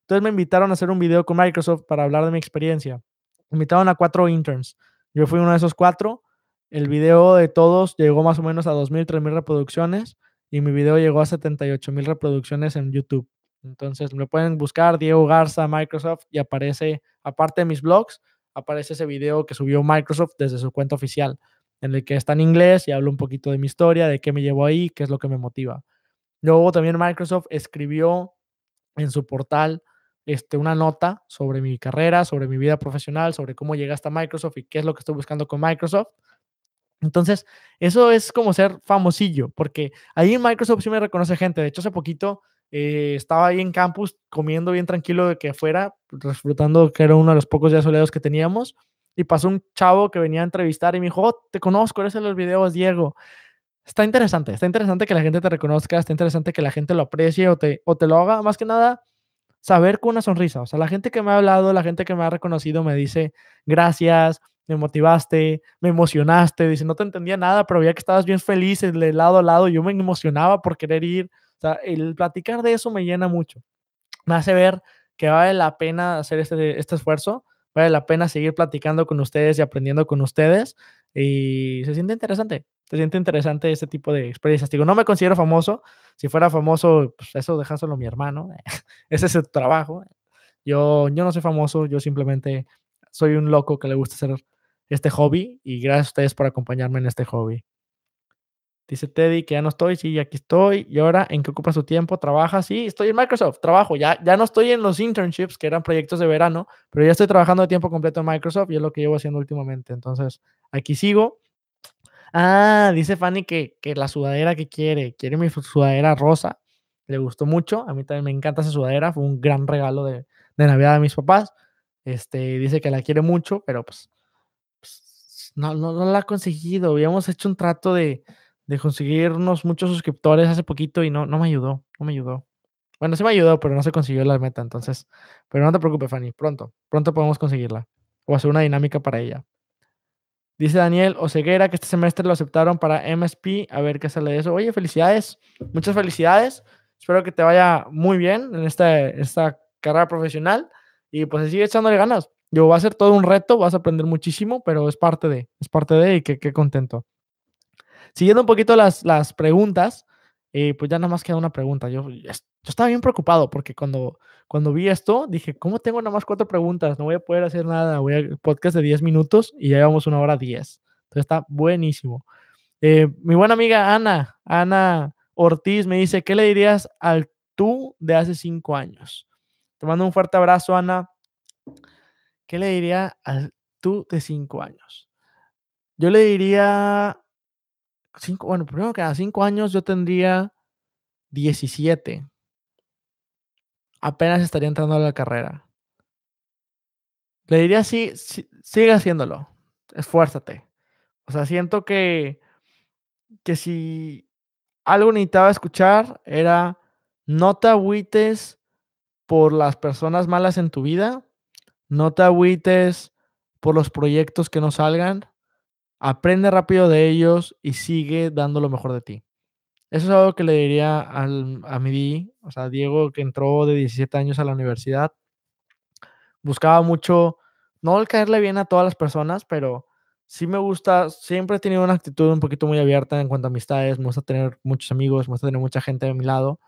Entonces me invitaron a hacer un video con Microsoft para hablar de mi experiencia. Me invitaron a cuatro interns. Yo fui uno de esos cuatro. El video de todos llegó más o menos a 2.000, 3.000 reproducciones y mi video llegó a 78.000 reproducciones en YouTube. Entonces me pueden buscar Diego Garza Microsoft y aparece, aparte de mis blogs, aparece ese video que subió Microsoft desde su cuenta oficial, en el que está en inglés y hablo un poquito de mi historia, de qué me llevó ahí, qué es lo que me motiva. Luego también Microsoft escribió en su portal este, una nota sobre mi carrera, sobre mi vida profesional, sobre cómo llegué hasta Microsoft y qué es lo que estoy buscando con Microsoft. Entonces, eso es como ser famosillo, porque ahí en Microsoft sí me reconoce gente. De hecho, hace poquito eh, estaba ahí en campus comiendo bien tranquilo de que afuera, disfrutando que era uno de los pocos días soleados que teníamos. Y pasó un chavo que venía a entrevistar y me dijo, oh, te conozco, eres en los videos, Diego. Está interesante, está interesante que la gente te reconozca, está interesante que la gente lo aprecie o te, o te lo haga. Más que nada, saber con una sonrisa. O sea, la gente que me ha hablado, la gente que me ha reconocido me dice, gracias, me motivaste, me emocionaste. Dice, no te entendía nada, pero veía que estabas bien feliz de lado a lado. Yo me emocionaba por querer ir. O sea, el platicar de eso me llena mucho. Me hace ver que vale la pena hacer este, este esfuerzo, vale la pena seguir platicando con ustedes y aprendiendo con ustedes. Y se siente interesante, se siente interesante este tipo de experiencias. Digo, no me considero famoso. Si fuera famoso, pues eso dejárselo a mi hermano. Ese es su trabajo. Yo, yo no soy famoso, yo simplemente soy un loco que le gusta hacer este hobby y gracias a ustedes por acompañarme en este hobby. Dice Teddy que ya no estoy, sí, aquí estoy. ¿Y ahora en qué ocupa su tiempo? ¿Trabaja? Sí, estoy en Microsoft, trabajo. Ya, ya no estoy en los internships, que eran proyectos de verano, pero ya estoy trabajando de tiempo completo en Microsoft y es lo que llevo haciendo últimamente. Entonces, aquí sigo. Ah, dice Fanny que, que la sudadera que quiere, quiere mi sudadera rosa. Le gustó mucho. A mí también me encanta esa sudadera. Fue un gran regalo de, de Navidad de mis papás. Este, dice que la quiere mucho, pero pues, pues no, no, no la ha conseguido. Habíamos hecho un trato de de conseguirnos muchos suscriptores hace poquito y no, no me ayudó, no me ayudó. Bueno, sí me ayudó, pero no se consiguió la meta, entonces. Pero no te preocupes, Fanny, pronto, pronto podemos conseguirla. O hacer una dinámica para ella. Dice Daniel Oseguera que este semestre lo aceptaron para MSP. A ver qué sale de eso. Oye, felicidades. Muchas felicidades. Espero que te vaya muy bien en esta, esta carrera profesional. Y pues sigue echándole ganas. Yo va a ser todo un reto, vas a aprender muchísimo, pero es parte de, es parte de y qué contento. Siguiendo un poquito las, las preguntas, eh, pues ya nada más queda una pregunta. Yo, estaba bien preocupado porque cuando, cuando vi esto, dije, ¿cómo tengo nada más cuatro preguntas? No voy a poder hacer nada. Voy a podcast de 10 minutos y ya llevamos una hora 10. Entonces está buenísimo. Eh, mi buena amiga Ana, Ana Ortiz me dice, ¿qué le dirías al tú de hace cinco años? Te mando un fuerte abrazo, Ana. ¿Qué le diría al tú de cinco años? Yo le diría bueno, primero que a cinco años yo tendría 17. Apenas estaría entrando a la carrera. Le diría sí, sigue haciéndolo. Esfuérzate. O sea, siento que, que si algo necesitaba escuchar era no te agüites por las personas malas en tu vida, no te agüites por los proyectos que no salgan, aprende rápido de ellos y sigue dando lo mejor de ti. Eso es algo que le diría al, a mi o sea, Diego que entró de 17 años a la universidad. Buscaba mucho, no el caerle bien a todas las personas, pero sí me gusta, siempre he tenido una actitud un poquito muy abierta en cuanto a amistades, me gusta tener muchos amigos, me gusta tener mucha gente a mi lado.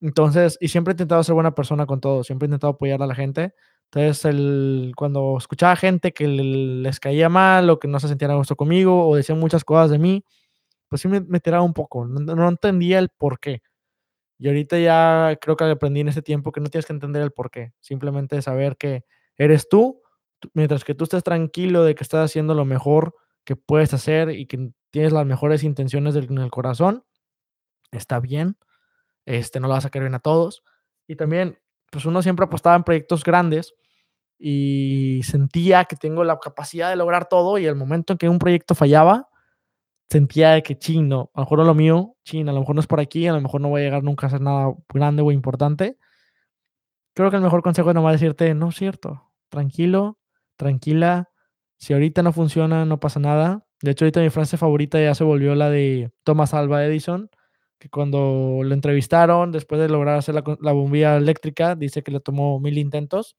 Entonces, y siempre he intentado ser buena persona con todo, siempre he intentado apoyar a la gente. Entonces, el, cuando escuchaba gente que les caía mal o que no se sentían a gusto conmigo o decían muchas cosas de mí, pues sí me, tiraba un poco. No, entendía el por qué. Y ahorita ya creo que aprendí en ese tiempo que no tienes que entender el por qué. Simplemente saber que eres tú, mientras que tú estés tranquilo de que estás haciendo lo mejor que puedes hacer y que tienes las mejores intenciones en el corazón, está bien. este, no lo vas a querer bien a todos. Y también, pues uno siempre apostaba en proyectos grandes y sentía que tengo la capacidad de lograr todo y el momento en que un proyecto fallaba, sentía que chino, a lo mejor no lo mío, chino, a lo mejor no es por aquí, a lo mejor no voy a llegar nunca a hacer nada grande o importante. Creo que el mejor consejo es nomás decirte, no es cierto, tranquilo, tranquila, si ahorita no funciona, no pasa nada. De hecho, ahorita mi frase favorita ya se volvió la de Thomas Alva Edison, que cuando lo entrevistaron, después de lograr hacer la, la bombilla eléctrica, dice que le tomó mil intentos.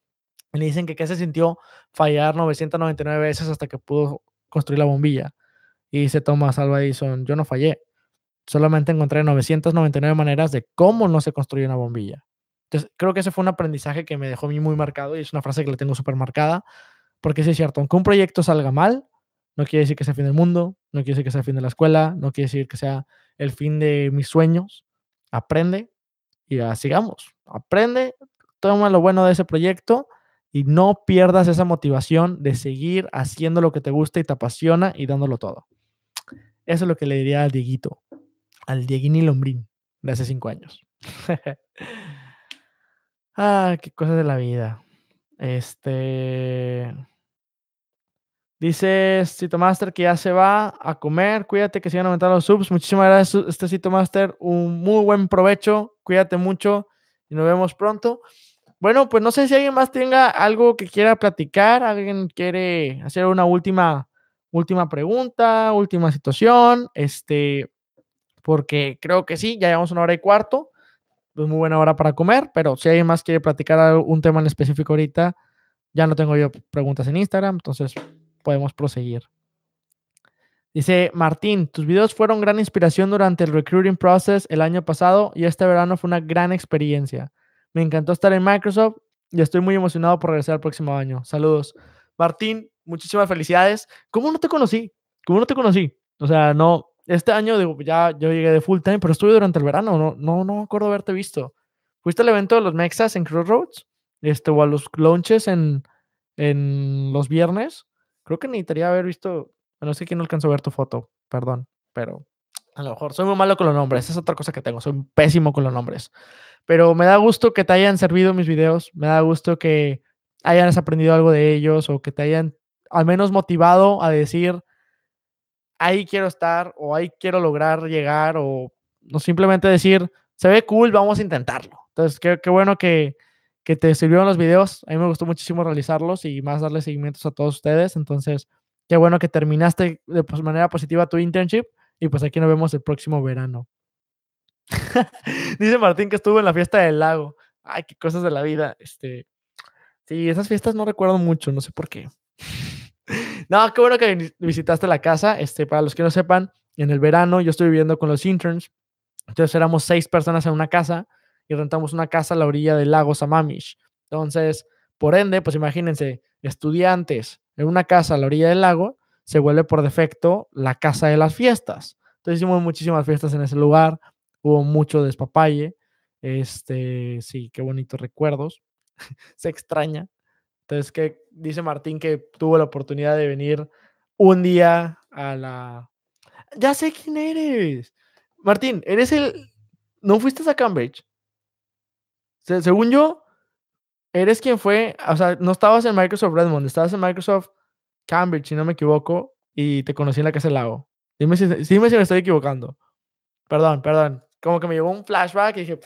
Le dicen que qué se sintió fallar 999 veces hasta que pudo construir la bombilla. Y dice Thomas Alva Edison, yo no fallé, solamente encontré 999 maneras de cómo no se construye una bombilla. Entonces, creo que ese fue un aprendizaje que me dejó a mí muy marcado y es una frase que le tengo súper marcada, porque sí es cierto, aunque un proyecto salga mal, no quiere decir que sea el fin del mundo, no quiere decir que sea el fin de la escuela, no quiere decir que sea el fin de mis sueños. Aprende y ya sigamos. Aprende, toma lo bueno de ese proyecto y no pierdas esa motivación de seguir haciendo lo que te gusta y te apasiona y dándolo todo. Eso es lo que le diría al Dieguito, al Dieguini Lombrín de hace cinco años. ah, qué cosas de la vida. Este. Dice Cito Master que ya se va a comer. Cuídate que sigan aumentando los subs. Muchísimas gracias, este Cito Master. Un muy buen provecho. Cuídate mucho y nos vemos pronto. Bueno, pues no sé si alguien más tenga algo que quiera platicar. Alguien quiere hacer una última, última pregunta, última situación. Este, porque creo que sí, ya llevamos una hora y cuarto. Es muy buena hora para comer, pero si alguien más quiere platicar un tema en específico ahorita, ya no tengo yo preguntas en Instagram, entonces podemos proseguir. Dice Martín, tus videos fueron gran inspiración durante el recruiting process el año pasado y este verano fue una gran experiencia. Me encantó estar en Microsoft y estoy muy emocionado por regresar el próximo año. Saludos. Martín, muchísimas felicidades. ¿Cómo no te conocí? ¿Cómo no te conocí? O sea, no, este año digo, ya yo llegué de full time, pero estuve durante el verano, no, no, no acuerdo haberte visto. ¿Fuiste al evento de los Mexas en Crossroads? Este, o a los launches en, en los viernes. Creo que necesitaría haber visto. No sé quién no alcanzó a ver tu foto, perdón, pero a lo mejor soy muy malo con los nombres. Esa es otra cosa que tengo. Soy pésimo con los nombres. Pero me da gusto que te hayan servido mis videos. Me da gusto que hayas aprendido algo de ellos o que te hayan al menos motivado a decir, ahí quiero estar o ahí quiero lograr llegar o no simplemente decir, se ve cool, vamos a intentarlo. Entonces, qué, qué bueno que, que te sirvieron los videos. A mí me gustó muchísimo realizarlos y más darle seguimientos a todos ustedes. Entonces, qué bueno que terminaste de pues, manera positiva tu internship y pues aquí nos vemos el próximo verano. Dice Martín que estuvo en la fiesta del lago. Ay, qué cosas de la vida. Este, sí, esas fiestas no recuerdo mucho, no sé por qué. no, qué bueno que visitaste la casa. Este, para los que no sepan, en el verano yo estoy viviendo con los interns. Entonces éramos seis personas en una casa y rentamos una casa a la orilla del lago Samamish. Entonces, por ende, pues imagínense, estudiantes en una casa a la orilla del lago, se vuelve por defecto la casa de las fiestas. Entonces hicimos muchísimas fiestas en ese lugar, hubo mucho despapalle, este, sí, qué bonitos recuerdos, se extraña. Entonces, que dice Martín que tuvo la oportunidad de venir un día a la... Ya sé quién eres. Martín, eres el... ¿No fuiste a Cambridge? según yo, eres quien fue, o sea, no estabas en Microsoft Redmond, estabas en Microsoft Cambridge, si no me equivoco, y te conocí en la Casa del Lago. Dime si, dime si me estoy equivocando. Perdón, perdón. Como que me llegó un flashback y dije,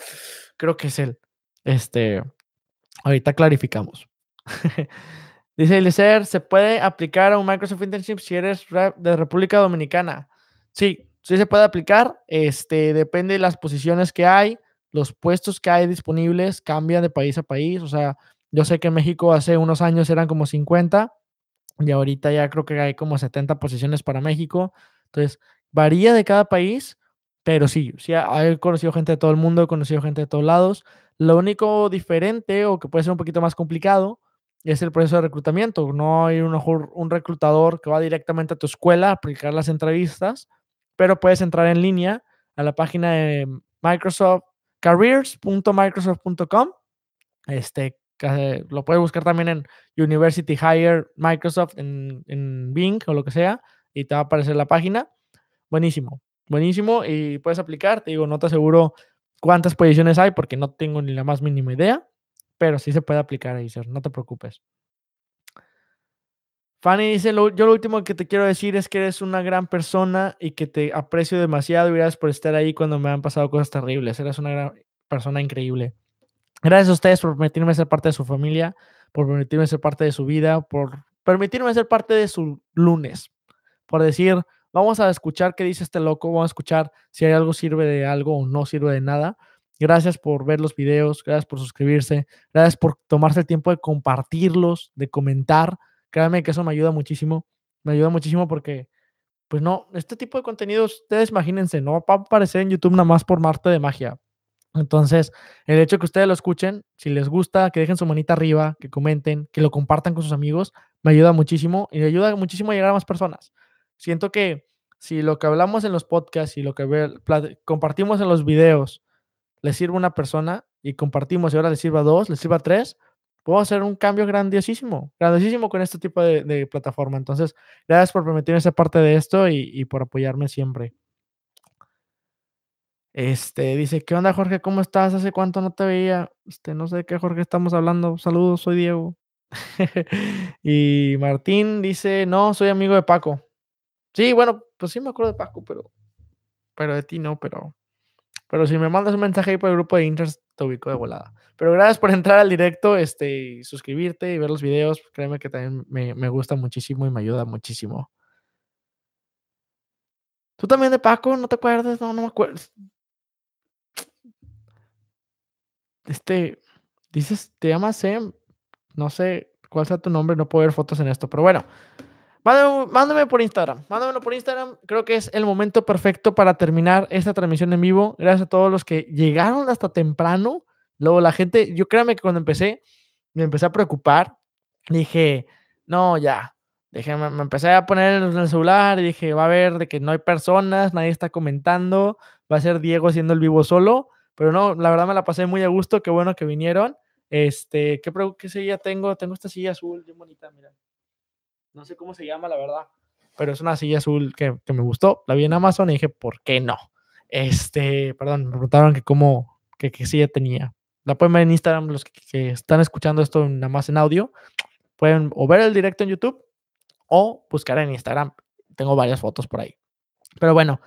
creo que es él. Este, ahorita clarificamos. Dice Eliezer, ¿se puede aplicar a un Microsoft Internship si eres de República Dominicana? Sí, sí se puede aplicar. Este, depende de las posiciones que hay los puestos que hay disponibles cambian de país a país. O sea, yo sé que en México hace unos años eran como 50 y ahorita ya creo que hay como 70 posiciones para México. Entonces, varía de cada país, pero sí, sí, he conocido gente de todo el mundo, he conocido gente de todos lados. Lo único diferente o que puede ser un poquito más complicado es el proceso de reclutamiento. No hay un, un reclutador que va directamente a tu escuela a aplicar las entrevistas, pero puedes entrar en línea a la página de Microsoft careers.microsoft.com. Este, lo puedes buscar también en University Hire Microsoft en, en Bing o lo que sea y te va a aparecer la página. Buenísimo, buenísimo y puedes aplicar. Te digo, no te aseguro cuántas posiciones hay porque no tengo ni la más mínima idea, pero sí se puede aplicar ahí, no te preocupes. Fanny dice, yo lo último que te quiero decir es que eres una gran persona y que te aprecio demasiado y gracias por estar ahí cuando me han pasado cosas terribles. Eres una gran persona increíble. Gracias a ustedes por permitirme ser parte de su familia, por permitirme ser parte de su vida, por permitirme ser parte de su lunes, por decir, vamos a escuchar qué dice este loco, vamos a escuchar si hay algo sirve de algo o no sirve de nada. Gracias por ver los videos, gracias por suscribirse, gracias por tomarse el tiempo de compartirlos, de comentar. Créanme que eso me ayuda muchísimo, me ayuda muchísimo porque, pues no, este tipo de contenidos, ustedes imagínense, no va a aparecer en YouTube nada más por Marte de Magia. Entonces, el hecho de que ustedes lo escuchen, si les gusta, que dejen su manita arriba, que comenten, que lo compartan con sus amigos, me ayuda muchísimo y me ayuda muchísimo a llegar a más personas. Siento que si lo que hablamos en los podcasts y lo que compartimos en los videos le sirve a una persona y compartimos y ahora le sirva a dos, le sirva a tres, puedo hacer un cambio grandiosísimo, grandiosísimo con este tipo de, plataforma. Entonces, gracias por permitirme ser parte de esto y por apoyarme siempre. Este, dice, ¿qué onda, Jorge? ¿Cómo estás? ¿Hace cuánto no te veía? Este, no sé de qué Jorge estamos hablando. Saludos, soy Diego. y Martín dice, no, soy amigo de Paco. Sí, bueno, pues sí me acuerdo de Paco, pero, pero de ti no, pero, pero si me mandas un mensaje ahí por el grupo de Interest, te ubico de volada. Pero gracias por entrar al directo, este, suscribirte y ver los videos. Créeme que también me, me gusta muchísimo y me ayuda muchísimo. ¿Tú también de Paco? ¿No te acuerdas? No, no me acuerdo. Este, dices, te llamas Sam, no sé cuál sea tu nombre, no puedo ver fotos en esto, pero bueno, mándame, por Instagram, mándamelo por Instagram, creo que es el momento perfecto para terminar esta transmisión en vivo, gracias a todos los que llegaron hasta temprano, luego la gente, yo créanme que cuando empecé, me empecé a preocupar, dije, no, ya, dije, me, me empecé a poner en el celular y dije, va a ver de que no hay personas, nadie está comentando, va a ser Diego haciendo el vivo solo, pero no, la verdad me la pasé muy a gusto, qué bueno que vinieron. Este, ¿qué, qué silla tengo? Tengo esta silla azul, bien bonita, mira. No sé cómo se llama, la verdad, pero es una silla azul que, me gustó. La vi en Amazon y dije, ¿por qué no? Este, perdón, me preguntaron que cómo, que qué silla tenía. La pueden ver en Instagram, los que, están escuchando esto nada más en audio. Pueden o ver el directo en YouTube o buscar en Instagram. Tengo varias fotos por ahí. Pero bueno,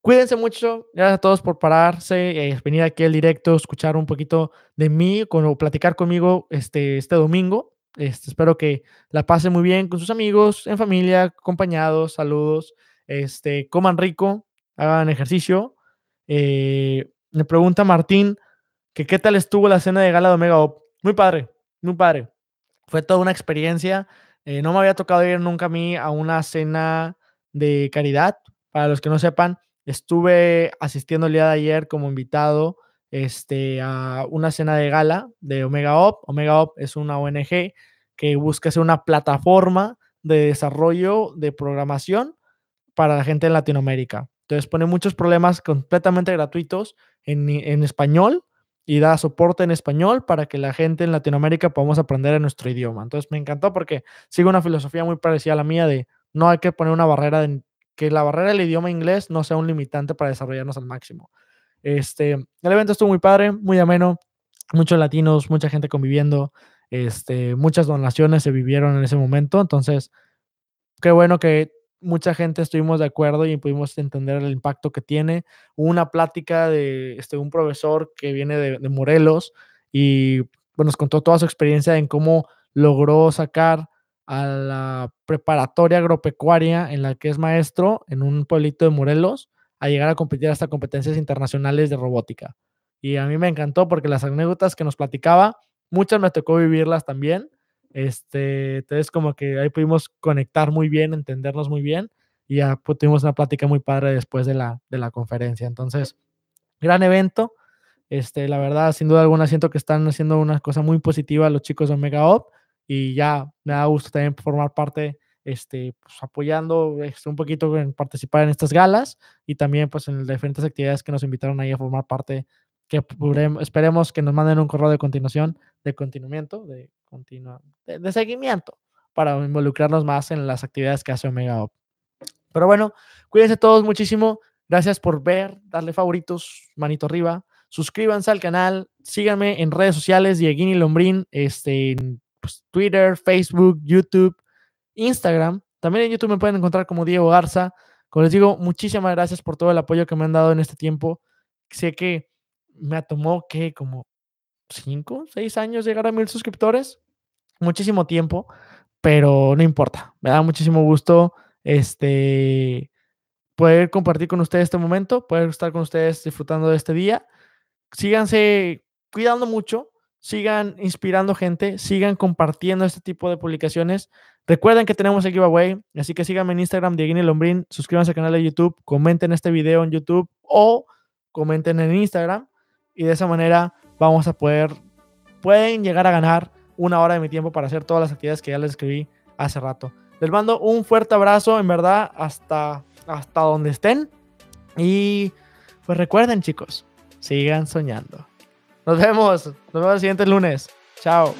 Cuídense mucho. Gracias a todos por pararse, eh, venir aquí al directo, escuchar un poquito de mí, con, platicar conmigo este, este domingo. Este, espero que la pasen muy bien con sus amigos, en familia, acompañados. Saludos. Este, coman rico, hagan ejercicio. Eh, me pregunta Martín que qué tal estuvo la cena de gala de Omega Op. Muy padre, muy padre. Fue toda una experiencia. Eh, no me había tocado ir nunca a mí a una cena de caridad. Para los que no sepan, Estuve asistiendo el día de ayer como invitado este, a una cena de gala de Omega Op. Omega Op es una ONG que busca ser una plataforma de desarrollo de programación para la gente en Latinoamérica. Entonces pone muchos problemas completamente gratuitos en, español y da soporte en español para que la gente en Latinoamérica podamos aprender en nuestro idioma. Entonces me encantó porque sigo una filosofía muy parecida a la mía de no hay que poner una barrera que la barrera del idioma inglés no sea un limitante para desarrollarnos al máximo. Este, el evento estuvo muy padre, muy ameno, muchos latinos, mucha gente conviviendo, este, muchas donaciones se vivieron en ese momento, entonces, qué bueno que mucha gente estuvimos de acuerdo y pudimos entender el impacto que tiene. Hubo una plática de este, un profesor que viene de, de Morelos y bueno, nos contó toda su experiencia en cómo logró sacar a la preparatoria agropecuaria en la que es maestro en un pueblito de Morelos a llegar a competir hasta competencias internacionales de robótica. Y a mí me encantó porque las anécdotas que nos platicaba, muchas me tocó vivirlas también. Este, entonces como que ahí pudimos conectar muy bien, entendernos muy bien y ya pues, tuvimos una plática muy padre después de la, de la conferencia. Entonces, gran evento. Este, la verdad, sin duda alguna, siento que están haciendo una cosa muy positiva los chicos de Omega Op y ya me da gusto también formar parte, este, pues, apoyando este, un poquito en participar en estas galas y también pues en diferentes actividades que nos invitaron ahí a formar parte, que esperemos que nos manden un correo de continuación, de continuamiento, de, continua, de, seguimiento para involucrarnos más en las actividades que hace Omega Op. Pero bueno, cuídense todos muchísimo. Gracias por ver, darle favoritos, manito arriba, suscríbanse al canal, síganme en redes sociales, Dieguini Lombrín, este, pues, Twitter, Facebook, YouTube, Instagram. También en YouTube me pueden encontrar como Diego Garza. Como les digo, muchísimas gracias por todo el apoyo que me han dado en este tiempo. Sé que me tomó que como 5, 6 años llegar a mil suscriptores. Muchísimo tiempo, pero no importa. Me da muchísimo gusto este, poder compartir con ustedes este momento, poder estar con ustedes disfrutando de este día. Síganse cuidando mucho, sigan inspirando gente, sigan compartiendo este tipo de publicaciones. Recuerden que tenemos el giveaway, así que síganme en Instagram, Dieguini Lombrín, suscríbanse al canal de YouTube, comenten este video en YouTube o comenten en Instagram y de esa manera vamos a poder, pueden llegar a ganar una hora de mi tiempo para hacer todas las actividades que ya les escribí hace rato. Les mando un fuerte abrazo, en verdad, hasta, hasta donde estén. Y pues recuerden, chicos, sigan soñando. Nos vemos. Nos vemos el siguiente lunes. Chao.